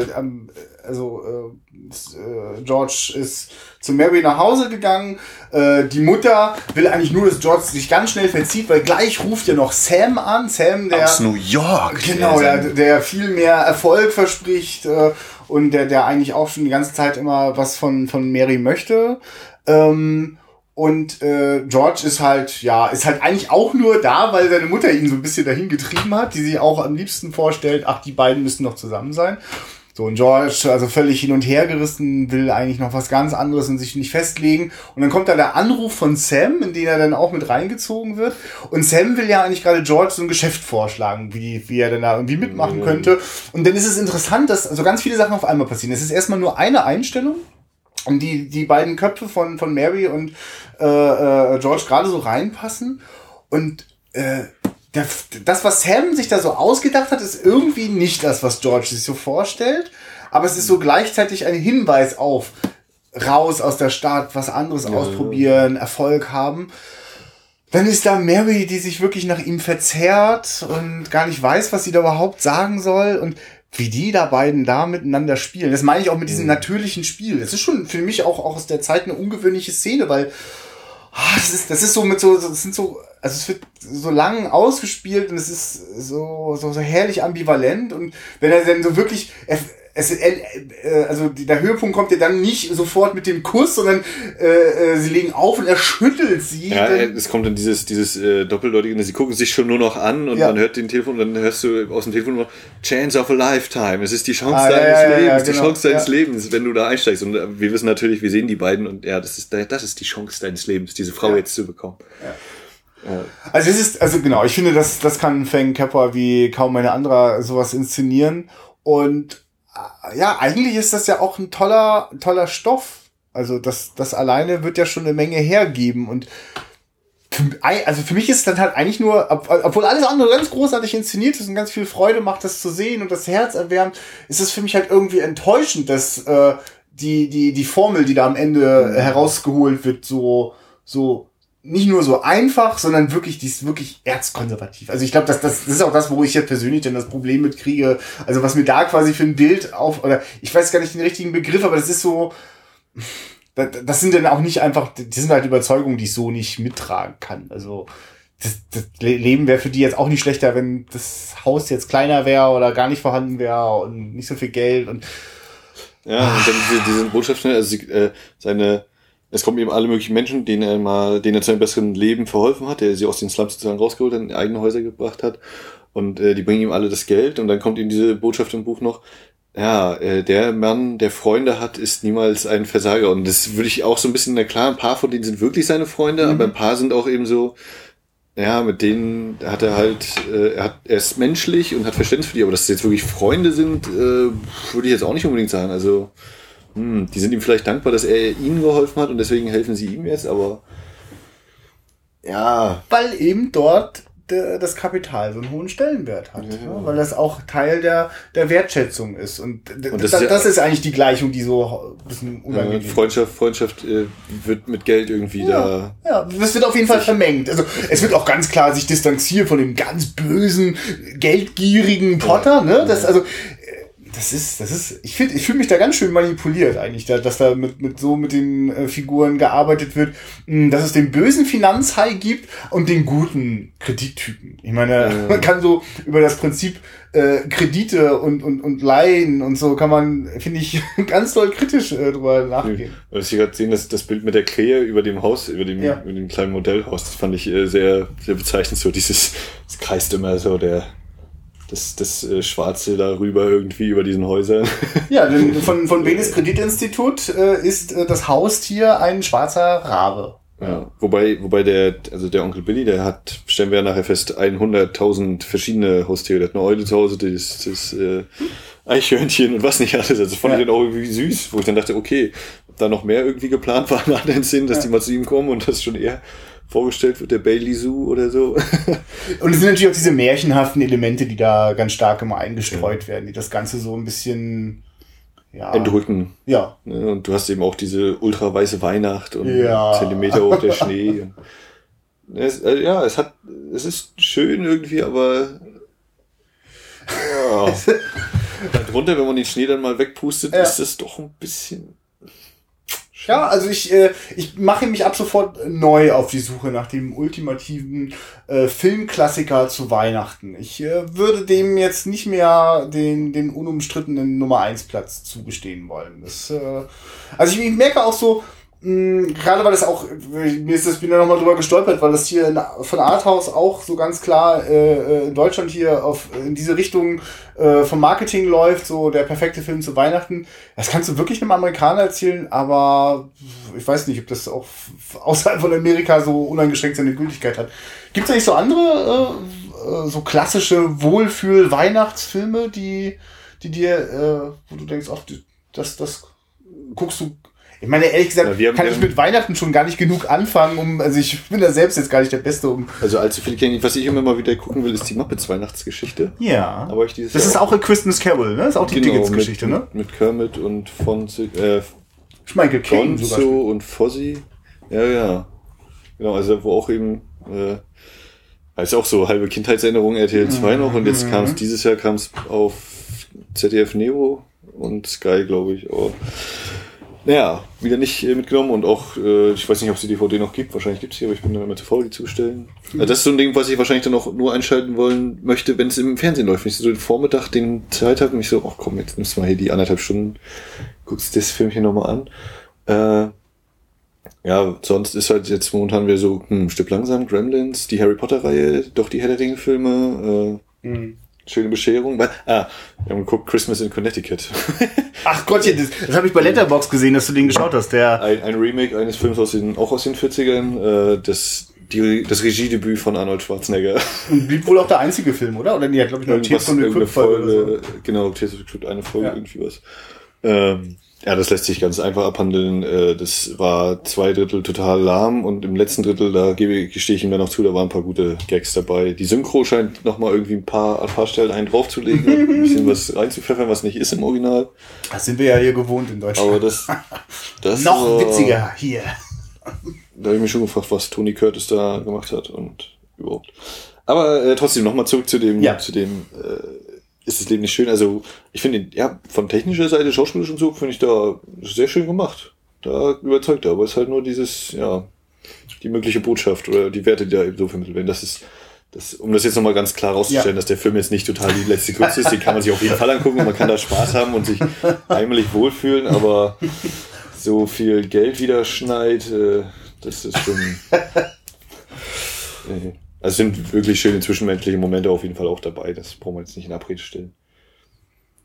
also äh, George ist zu Mary nach Hause gegangen. Äh, die Mutter will eigentlich nur, dass George sich ganz schnell verzieht, weil gleich ruft ja noch Sam an. Sam, der. Aus New York. Genau, der, der viel mehr Erfolg verspricht äh, und der, der eigentlich auch schon die ganze Zeit immer was von, von Mary möchte. Ähm, und äh, George ist halt, ja, ist halt eigentlich auch nur da, weil seine Mutter ihn so ein bisschen dahin getrieben hat, die sich auch am liebsten vorstellt, ach, die beiden müssen noch zusammen sein. So, und George, also völlig hin und her gerissen, will eigentlich noch was ganz anderes und sich nicht festlegen. Und dann kommt da der Anruf von Sam, in den er dann auch mit reingezogen wird. Und Sam will ja eigentlich gerade George so ein Geschäft vorschlagen, wie, wie er denn da irgendwie mitmachen mhm. könnte. Und dann ist es interessant, dass also ganz viele Sachen auf einmal passieren. Es ist erstmal nur eine Einstellung. Und die, die beiden Köpfe von, von Mary und äh, äh, George gerade so reinpassen. Und äh, das, was Sam sich da so ausgedacht hat, ist irgendwie nicht das, was George sich so vorstellt. Aber es ist so gleichzeitig ein Hinweis auf raus aus der Stadt, was anderes ja, ausprobieren, ja. Erfolg haben. Dann ist da Mary, die sich wirklich nach ihm verzerrt und gar nicht weiß, was sie da überhaupt sagen soll. Und wie die da beiden da miteinander spielen. Das meine ich auch mit diesem mhm. natürlichen Spiel. Das ist schon für mich auch, auch aus der Zeit eine ungewöhnliche Szene, weil ah, das ist, das ist so mit so, das sind so also es wird so lang ausgespielt und es ist so, so, so herrlich ambivalent und wenn er dann so wirklich, er, es, äh, also der Höhepunkt kommt ja dann nicht sofort mit dem Kuss, sondern äh, äh sie legen auf und er schüttelt sie. Ja, es kommt dann dieses, dieses äh, Doppeldeutige, sie gucken sich schon nur noch an und ja. man hört den Telefon, dann hörst du aus dem Telefon nur Chance of a Lifetime. Es ist die Chance ah, deines ja, ja, Lebens, genau. die Chance deines Lebens, wenn du da einsteigst. Und äh, wir wissen natürlich, wir sehen die beiden und ja, das ist, das ist die Chance deines Lebens, diese Frau jetzt zu bekommen. Also es ist, also genau, ich finde, das, das kann Fang Kappa wie kaum eine andere sowas inszenieren. Und äh, ja, eigentlich ist das ja auch ein toller, toller Stoff. Also das, das alleine wird ja schon eine Menge hergeben. Und für, also für mich ist es dann halt eigentlich nur, obwohl alles andere ganz großartig inszeniert ist und ganz viel Freude macht, das zu sehen und das Herz erwärmt, ist es für mich halt irgendwie enttäuschend, dass äh, die, die, die Formel, die da am Ende mhm. herausgeholt wird, so, so nicht nur so einfach, sondern wirklich, die ist wirklich erzkonservativ. Also ich glaube, das, das, das ist auch das, wo ich jetzt persönlich dann das Problem mit kriege. Also was mir da quasi für ein Bild auf, oder ich weiß gar nicht den richtigen Begriff, aber das ist so, das, das sind dann auch nicht einfach, die sind halt Überzeugungen, die ich so nicht mittragen kann. Also das, das Leben wäre für die jetzt auch nicht schlechter, wenn das Haus jetzt kleiner wäre oder gar nicht vorhanden wäre und nicht so viel Geld und ja, und dann diese, diese Botschaft, also sie, äh, seine es kommen eben alle möglichen Menschen, denen er mal, denen er zu einem besseren Leben verholfen hat, der sie aus den Slums sozusagen rausgeholt hat, in eigene Häuser gebracht hat. Und äh, die bringen ihm alle das Geld und dann kommt ihm diese Botschaft im Buch noch, ja, äh, der Mann, der Freunde hat, ist niemals ein Versager. Und das würde ich auch so ein bisschen, na klar, ein paar von denen sind wirklich seine Freunde, mhm. aber ein paar sind auch eben so, ja, mit denen hat er halt, äh, er, hat, er ist menschlich und hat Verständnis für die, aber dass es jetzt wirklich Freunde sind, äh, würde ich jetzt auch nicht unbedingt sagen. Also hm, die sind ihm vielleicht dankbar, dass er ihnen geholfen hat und deswegen helfen sie ihm jetzt, aber ja. Weil eben dort das Kapital so einen hohen Stellenwert hat. Ja, ja. Weil das auch Teil der, der Wertschätzung ist. Und, und das, das, ist, ja, das, ist eigentlich die Gleichung, die so ein bisschen unangenehm ist. Freundschaft, Freundschaft äh, wird mit Geld irgendwie da. Ja, das wird auf jeden Fall vermengt. Also es wird auch ganz klar sich distanzieren von dem ganz bösen, geldgierigen Potter. Ne? Das, also das ist, das ist, ich finde, ich fühle mich da ganz schön manipuliert eigentlich, da, dass da mit, mit so mit den äh, Figuren gearbeitet wird, mh, hm, dass es den bösen Finanzhai gibt und den guten Kredittypen. Ich meine, ja. man kann so über das Prinzip äh, Kredite und, und, und Leihen und so kann man, finde ich, ganz doll kritisch äh, drüber nachgehen. Ja. Was ich gerade sehen, das, das Bild mit der Krähe über dem Haus, über dem, ja. über dem kleinen Modellhaus, das fand ich äh, sehr, sehr bezeichnend, so dieses, es kreist immer so der, das, das äh, Schwarze darüber irgendwie über diesen Häusern. Ja, denn von, von Benes Kreditinstitut äh, ist äh, das Haustier ein schwarzer Rabe. Ja, wobei, wobei der, also der Onkel Billy, der hat, stellen wir nachher fest, 100.000 verschiedene Haustiere. Der hat eine Eule zu Hause, das, das äh, Eichhörnchen und was nicht alles. Also das fand ja. ich dann auch irgendwie süß, wo ich dann dachte, okay, ob da noch mehr irgendwie geplant war nach den Sinn, dass ja. die mal zu ihm kommen und das schon eher vorgestellt wird, der Bailey Zoo oder so. und es sind natürlich auch diese märchenhaften Elemente, die da ganz stark immer eingestreut ja. werden, die das Ganze so ein bisschen ja. entrücken. Ja. Ne? Und du hast eben auch diese ultra weiße Weihnacht und Ja. Zentimeter hoch der Schnee. Es, äh, ja, es hat, es ist schön irgendwie, aber ja. Darunter, wenn man den Schnee dann mal wegpustet, Ja. ist es doch ein bisschen. Ja, also ich, äh, ich mache mich ab sofort neu auf die Suche nach dem ultimativen äh, Filmklassiker zu Weihnachten. Ich äh, würde dem jetzt nicht mehr den, den unumstrittenen Nummer 1 Platz zugestehen wollen. Das, äh, also ich, ich merke auch so, mh, gerade weil das auch, mir ist das, bin da nochmal drüber gestolpert, weil das hier in, von Arthouse auch so ganz klar äh, äh, in Deutschland hier auf in diese Richtung äh, vom Marketing läuft, so der perfekte Film zu Weihnachten. Das kannst du wirklich einem Amerikaner erzählen, aber ich weiß nicht, ob das auch außerhalb von Amerika so uneingeschränkt seine Gültigkeit hat. Gibt es eigentlich so andere, äh, äh, so klassische Wohlfühl-Weihnachtsfilme, die, die dir, äh, wo du denkst, ach, das, das guckst du. Ich meine, ehrlich gesagt, Ja, kann ich mit Weihnachten schon gar nicht genug anfangen, um, also ich bin da selbst jetzt gar nicht der Beste, um. Also allzu viel kenne ich. Was ich immer mal wieder gucken will, ist die Muppets Weihnachtsgeschichte. Ja. Aber ich dieses Das Jahr ist auch A Christmas Carol, ne? Das ist auch die Genau, Dickens-Geschichte, ne? Mit Kermit und Fonzie, äh, Michael sogar. Gonzo und Fozzie. Ja, ja. Genau, also wo auch eben, äh, ist auch so halbe Kindheitserinnerung RTL 2 noch und jetzt kam es dieses Jahr kam es auf ZDF Neo und Sky, glaube ich, auch. Naja, wieder nicht äh, mitgenommen und auch, äh, ich weiß nicht, ob es die DVD noch gibt, wahrscheinlich gibt es sie, aber ich bin dann immer zu faul, die zu bestellen. Also das ist so ein Ding, was ich wahrscheinlich dann auch nur einschalten wollen möchte, wenn es im Fernsehen läuft. Wenn ich so den Vormittag den Zeit habe und ich so, ach komm, jetzt nimmst du mal hier die anderthalb Stunden, guckst das Filmchen nochmal an. Äh, ja, sonst ist halt jetzt momentan wieder so hm, ein Stück langsam, Gremlins, die Harry Potter-Reihe, doch die Herr der Ringe-Filme, äh, Mhm. Schöne Bescherung. Weil, ah, wir haben geguckt, Christmas in Connecticut. Ach Gottchen, das, das habe ich bei Letterbox gesehen, dass du den geschaut hast. Der, ein, ein Remake eines Films aus den, auch aus den 40ern, äh, das, die, das Regiedebüt von Arnold Schwarzenegger. blieb wohl auch der einzige Film, oder? Oder nee, hat glaube ich noch Tears from the Crypt Folge so. Genau, Tears of the Crypt, eine Folge, Ja. irgendwie was. Ähm, ja, das lässt sich ganz einfach abhandeln. Äh, das war zwei Drittel total lahm und im letzten Drittel, da gebe, gestehe ich ihm dann noch zu, da waren ein paar gute Gags dabei. Die Synchro scheint noch mal irgendwie ein paar, ein paar Stellen einen draufzulegen ein bisschen was reinzupfeffern, was nicht ist im Original. Das sind wir ja hier gewohnt in Deutschland. Aber das, das noch war- witziger hier. Da habe ich mich schon gefragt, was Tony Curtis da gemacht hat und überhaupt. Aber äh, trotzdem nochmal zurück zu dem, Ja. zu dem, äh, ist das Leben nicht schön? Also ich finde, ihn, ja, von technischer Seite, schauspielerisch und so, finde ich da sehr schön gemacht. Da überzeugt er, aber es ist halt nur dieses, ja, die mögliche Botschaft oder die Werte, die da eben so vermittelt werden. Das ist, das, um das jetzt nochmal ganz klar rauszustellen, Ja. dass der Film jetzt nicht total die letzte Grütze ist, den kann man sich auf jeden Fall angucken man kann da Spaß haben und sich heimlich wohlfühlen, aber so viel Geld wieder schneit, äh, das ist schon. äh, also es sind wirklich schöne zwischenmenschliche Momente auf jeden Fall auch dabei. Das brauchen wir jetzt nicht in Abrede stellen.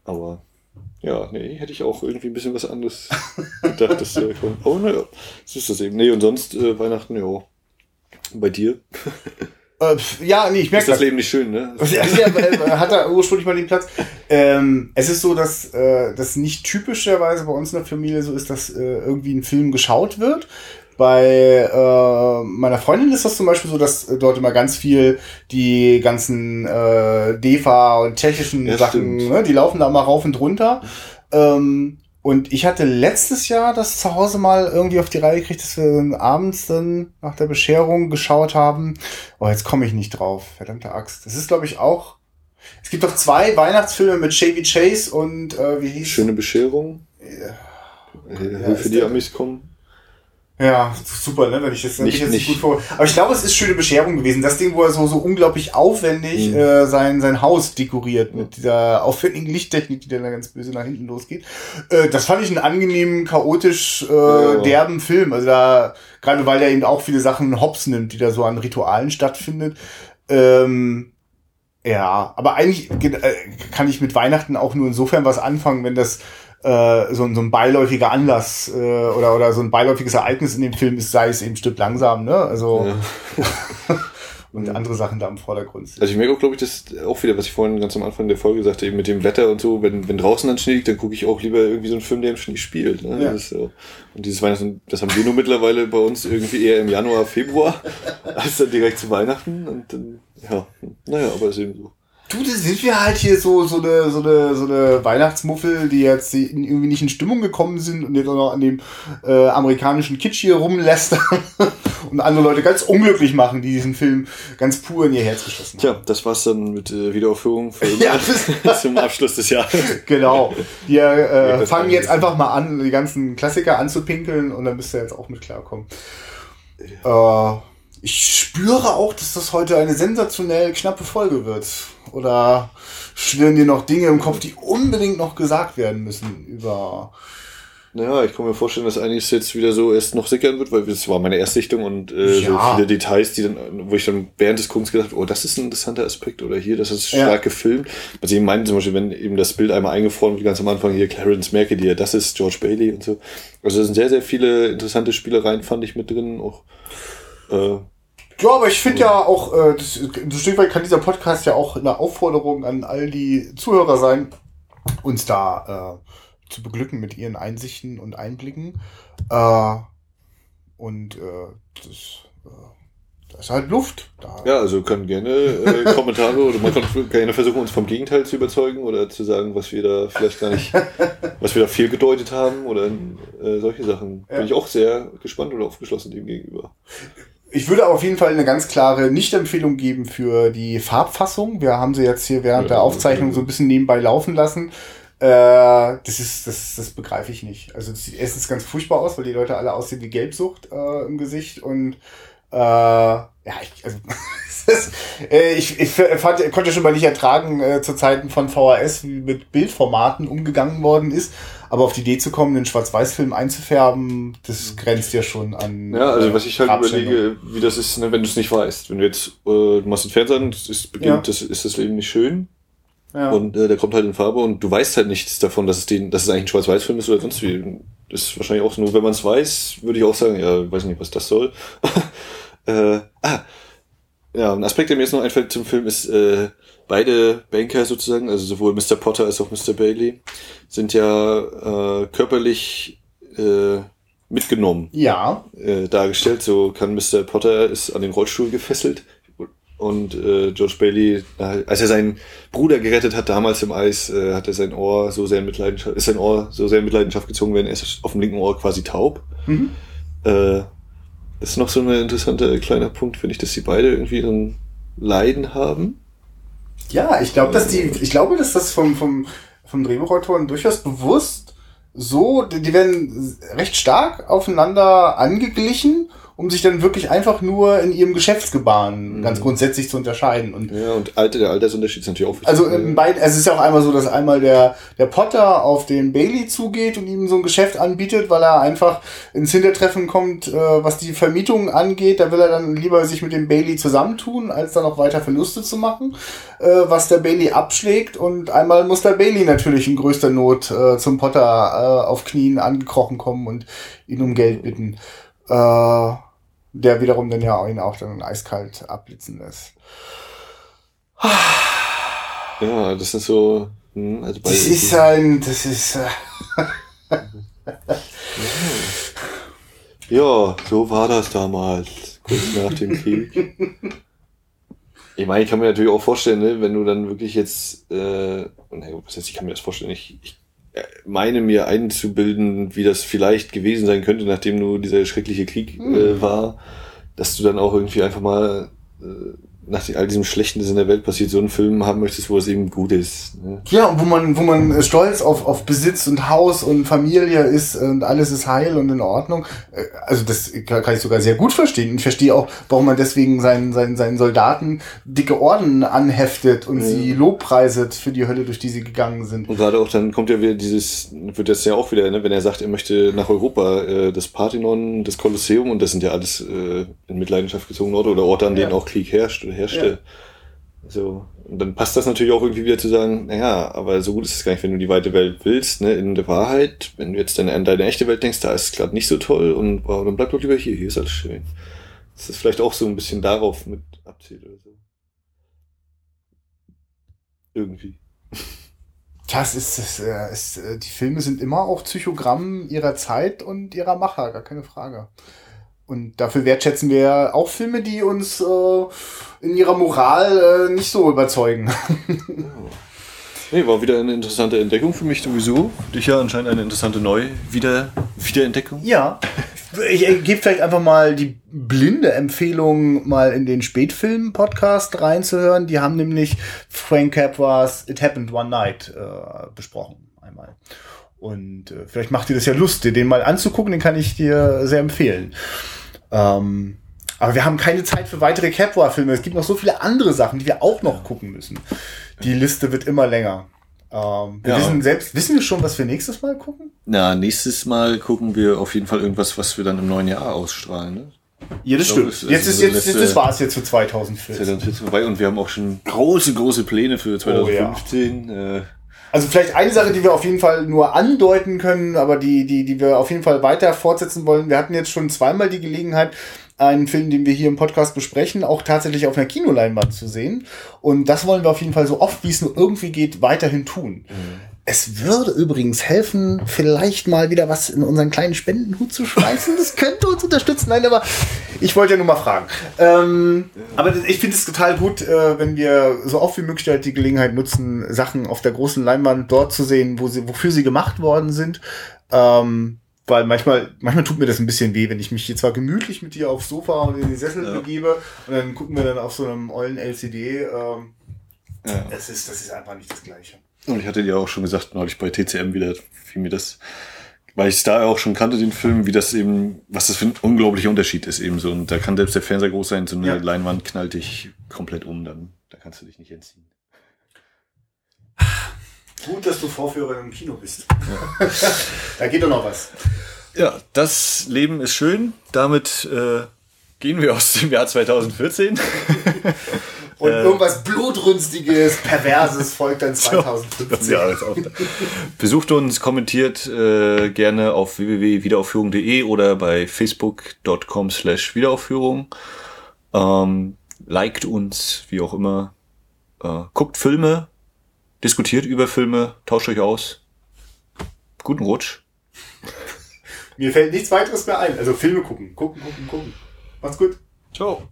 Aber ja, nee, hätte ich auch irgendwie ein bisschen was anderes gedacht, dass äh, kommt. Oh naja, das ist das eben. Nee, und sonst äh, Weihnachten, ja. Bei dir? Äh, ja, nee, ich Ist merke das das. Leben nicht schön, ne? Ja, äh, hat er ursprünglich mal den Platz. Ähm, es ist so, dass äh, das nicht typischerweise bei uns in der Familie so ist, dass äh, irgendwie ein Film geschaut wird. Bei äh, meiner Freundin ist das zum Beispiel so, dass äh, dort immer ganz viel die ganzen äh, DEFA und tschechischen Ja, Sachen, stimmt. ne, die laufen da mal rauf und runter. Ähm, und ich hatte letztes Jahr das zu Hause mal irgendwie auf die Reihe gekriegt, dass wir dann abends dann nach der Bescherung geschaut haben. Oh, jetzt komme ich nicht drauf. Verdammte Axt. Das ist, glaube ich, auch. Es gibt doch zwei Weihnachtsfilme mit Chevy Chase und äh, wie hieß Schöne Bescherung. Ja, Äh, Hilfe, ist die der- Amis kommen. Ja, super, ne? Wenn ich wenn Nicht- ich jetzt nicht- gut vor. Aber ich glaube, es ist schöne Bescherung gewesen. Das Ding, wo er so, so unglaublich aufwendig Mhm. äh, sein, sein Haus dekoriert mit dieser aufwendigen Lichttechnik, die dann da ganz böse nach hinten losgeht. Äh, das fand ich einen angenehmen, chaotisch, äh, Ja. derben Film. Also da, gerade weil der eben auch viele Sachen hops nimmt, die da so an Ritualen stattfindet. Ähm, ja, aber eigentlich ge- äh, kann ich mit Weihnachten auch nur insofern was anfangen, wenn das äh, so, ein- so ein beiläufiger Anlass äh, oder, oder so ein beiläufiges Ereignis in dem Film ist, sei es eben ein Stück langsam, ne? Also Ja. und andere Sachen da im Vordergrund sind. Also ich merke auch, glaube ich, das auch wieder, was ich vorhin ganz am Anfang der Folge sagte, eben mit dem Wetter und so, wenn, wenn draußen dann Schnee liegt, dann gucke ich auch lieber irgendwie so einen Film, der im Schnee spielt. Ne? Ja. Das ist so. Und dieses Weihnachten, das haben wir nur mittlerweile bei uns irgendwie eher im Januar, Februar, als dann direkt zu Weihnachten. Und dann, ja, naja, aber ist eben so. Du, das sind wir halt hier so, so eine, so eine, so eine Weihnachtsmuffel, die jetzt irgendwie nicht in Stimmung gekommen sind und jetzt auch noch an dem äh, amerikanischen Kitsch hier rumlästern und andere Leute ganz unglücklich machen, die diesen Film ganz pur in ihr Herz geschossen haben. Tja, das war's dann mit äh, Wiederaufführung für ja, zum Abschluss des Jahres. Genau. Wir äh, fangen jetzt einfach mal an, die ganzen Klassiker anzupinkeln und dann bist du jetzt auch mit klarkommen. Ja. Äh, ich spüre auch, dass das heute eine sensationell knappe Folge wird. Oder schwirren dir noch Dinge im Kopf, die unbedingt noch gesagt werden müssen über. Naja, ich kann mir vorstellen, dass einiges jetzt wieder so erst noch sickern wird, weil das war meine Erstsichtung und äh, ja. so viele Details, die dann, wo ich dann während des Guckens gedacht habe, oh, das ist ein interessanter Aspekt oder hier, das ist stark ja. gefilmt. Also ich meine zum Beispiel, wenn eben das Bild einmal eingefroren wird, ganz am Anfang hier Clarence Merke, die das ist George Bailey und so. Also da sind sehr, sehr viele interessante Spielereien, fand ich mit drin. Auch äh, ja, aber ich finde ja auch, äh, das, ein Stück weit kann dieser Podcast ja auch eine Aufforderung an all die Zuhörer sein, uns da äh, zu beglücken mit ihren Einsichten und Einblicken. Äh, und äh, das, äh, da ist halt Luft. Da. Ja, also können gerne äh, Kommentare oder man kann gerne versuchen, uns vom Gegenteil zu überzeugen oder zu sagen, was wir da vielleicht gar nicht, was wir da viel gedeutet haben oder äh, solche Sachen. Ja. Bin ich auch sehr gespannt oder aufgeschlossen dem gegenüber. Ich würde auf jeden Fall eine ganz klare Nicht-Empfehlung geben für die Farbfassung. Wir haben sie jetzt hier während ja, der Aufzeichnung so ein bisschen nebenbei laufen lassen. Äh, das ist, das, das begreife ich nicht. Also das sieht erstens ganz furchtbar aus, weil die Leute alle aussehen wie Gelbsucht äh, im Gesicht und äh, ja, ich, also ist, äh, ich, ich fand, konnte schon mal nicht ertragen äh, zu Zeiten von VHS, wie mit Bildformaten umgegangen worden ist. Aber auf die Idee zu kommen, den Schwarz-Weiß-Film einzufärben, das grenzt ja schon an. Ja, also was ich halt überlege, wie das ist, ne, wenn du es nicht weißt. Wenn du jetzt, äh, du machst einen Fernseher, das ist, beginnt, ja. das ist das Leben nicht schön. Ja. Und äh, der kommt halt in Farbe und du weißt halt nichts davon, dass es den, dass es eigentlich ein Schwarz-Weiß-Film ist oder sonst wie. Das ist wahrscheinlich auch so, nur wenn man es weiß, würde ich auch sagen, ja, weiß nicht, was das soll. äh, ah, ja, ein Aspekt, der mir jetzt noch einfällt zum Film ist, äh, beide Banker sozusagen, also sowohl Mr. Potter als auch Mr. Bailey, sind ja äh, körperlich äh, mitgenommen. Ja. Äh, dargestellt. So kann Mr. Potter ist an den Rollstuhl gefesselt und äh, George Bailey, als er seinen Bruder gerettet hat damals im Eis, äh, hat er sein Ohr so sehr in Mitleidenschaft, ist sein Ohr so sehr in Mitleidenschaft gezogen werden, er ist auf dem linken Ohr quasi taub. Mhm. Äh, ist noch so ein interessanter kleiner Punkt, finde ich, dass sie beide irgendwie ein Leiden haben. Ja, ich glaube, dass die, ich glaube, dass das vom, vom, vom Drehbuchautoren durchaus bewusst so, die werden recht stark aufeinander angeglichen um sich dann wirklich einfach nur in ihrem Geschäftsgebaren mhm. ganz grundsätzlich zu unterscheiden. Und ja, und Alter, der Altersunterschied ist natürlich auch wichtig. Also, in beiden, also es ist ja auch einmal so, dass einmal der, der Potter auf den Bailey zugeht und ihm so ein Geschäft anbietet, weil er einfach ins Hintertreffen kommt, äh, was die Vermietung angeht. Da will er dann lieber sich mit dem Bailey zusammentun, als dann noch weiter Verluste zu machen, äh, was der Bailey abschlägt. Und einmal muss der Bailey natürlich in größter Not äh, zum Potter äh, auf Knien angekrochen kommen und ihn um Geld bitten. Äh, der wiederum dann ja ihn auch dann eiskalt abblitzen lässt. Ja, das ist so. Hm, also das ist ein, das ist. Äh ja, so war das damals, kurz nach dem Krieg. Ich meine, ich kann mir natürlich auch vorstellen, ne, wenn du dann wirklich jetzt, äh, was heißt, ich kann mir das vorstellen, ich, ich meine mir einzubilden, wie das vielleicht gewesen sein könnte, nachdem nur dieser schreckliche Krieg äh, war, dass du dann auch irgendwie einfach mal äh, nach all diesem Schlechten, das in der Welt passiert, so einen Film haben möchtest, wo es eben gut ist. Ne? Ja, wo man, wo man stolz auf, auf Besitz und Haus und Familie ist und alles ist heil und in Ordnung. Äh, also das kann ich sogar sehr gut verstehen. Ich verstehe auch, warum man deswegen seinen, seinen, seinen Soldaten dicke Orden anheftet und ja. sie lobpreiset für die Hölle, durch die sie gegangen sind. Und gerade auch dann kommt ja wieder dieses, wird das ja auch wieder, ne, wenn er sagt, er möchte nach Europa, äh, das Parthenon, das Kolosseum und das sind ja alles äh, in Mitleidenschaft gezogene Orte oder Orte, an denen ja. auch Krieg herrscht herrschte. Ja. So. Und dann passt das natürlich auch irgendwie wieder zu sagen, naja, aber so gut ist es gar nicht, wenn du die weite Welt willst, ne, in der Wahrheit. Wenn du jetzt dann an deine echte Welt denkst, da ist es gerade nicht so toll und wow, dann bleib doch lieber hier, hier ist alles schön. Das ist vielleicht auch so ein bisschen darauf mit abzielt oder so. Irgendwie. Das ist, das äh, ist, die Filme sind immer auch Psychogramm ihrer Zeit und ihrer Macher, gar keine Frage. Und dafür wertschätzen wir auch Filme, die uns äh, in ihrer Moral äh, nicht so überzeugen. Nee, war wieder eine interessante Entdeckung für mich sowieso. Für dich ja anscheinend eine interessante Neu-Wiederentdeckung. Ja. Ich gebe vielleicht einfach mal die blinde Empfehlung, mal in den Spätfilm-Podcast reinzuhören. Die haben nämlich Frank Capra's It Happened One Night äh, besprochen. Einmal. Und äh, vielleicht macht dir das ja Lust, dir den mal anzugucken. Den kann ich dir sehr empfehlen. Ähm, aber wir haben keine Zeit für weitere Capra-Filme. Es gibt noch so viele andere Sachen, die wir auch noch gucken müssen. Die Liste wird immer länger. Ähm, wir Ja. wissen selbst, wissen wir schon, was wir nächstes Mal gucken? Na, nächstes Mal gucken wir auf jeden Fall irgendwas, was wir dann im neuen Jahr ausstrahlen. Ne? Ja, das glaube, stimmt. es ist Jetzt ist jetzt, letzte- das war's jetzt für Ist ja 2014. dann jetzt vorbei und wir haben auch schon große, große Pläne für 2015. äh, Also vielleicht eine Sache, die wir auf jeden Fall nur andeuten können, aber die, die, die wir auf jeden Fall weiter fortsetzen wollen. Wir hatten jetzt schon zweimal die Gelegenheit, einen Film, den wir hier im Podcast besprechen, auch tatsächlich auf einer Kinoleinwand zu sehen. Und das wollen wir auf jeden Fall so oft, wie es nur irgendwie geht, weiterhin tun. Es würde übrigens helfen, vielleicht mal wieder was in unseren kleinen Spendenhut zu schmeißen. Das könnte uns unterstützen. Nein, aber ich wollte ja nur mal fragen. Ähm, aber ich finde es total gut, äh, wenn wir so oft wie möglich halt die Gelegenheit nutzen, Sachen auf der großen Leinwand dort zu sehen, wo sie, wofür sie gemacht worden sind. Ähm, weil manchmal, manchmal tut mir das ein bisschen weh, wenn ich mich hier zwar gemütlich mit dir aufs Sofa und in die Sessel Ja. begebe und dann gucken wir dann auf so einem ollen LCD. Ähm, ja. das, ist, das ist einfach nicht das Gleiche. Und ich hatte dir auch schon gesagt, neulich bei TCM wieder, wie mir das, weil ich es da auch schon kannte, den Film, wie das eben, was das für ein unglaublicher Unterschied ist eben so. Und da kann selbst der Fernseher groß sein, so eine Ja. Leinwand knallt dich komplett um, dann, da kannst du dich nicht entziehen. Gut, dass du Vorführer im Kino bist. da geht doch noch was. Ja, das Leben ist schön. Damit äh, gehen wir aus dem Jahr 2014. Und Äh. irgendwas Blutrünstiges, Perverses folgt dann 2015. Das Jahr ist auch da. Besucht uns, kommentiert äh, gerne auf www.wiederaufführung.de oder bei facebook.com slash Wiederaufführung. Ähm, liked uns, wie auch immer. Äh, guckt Filme, diskutiert über Filme, tauscht euch aus. Guten Rutsch. Mir fällt nichts weiteres mehr ein. Also Filme gucken, gucken, gucken, gucken. Macht's gut. Ciao.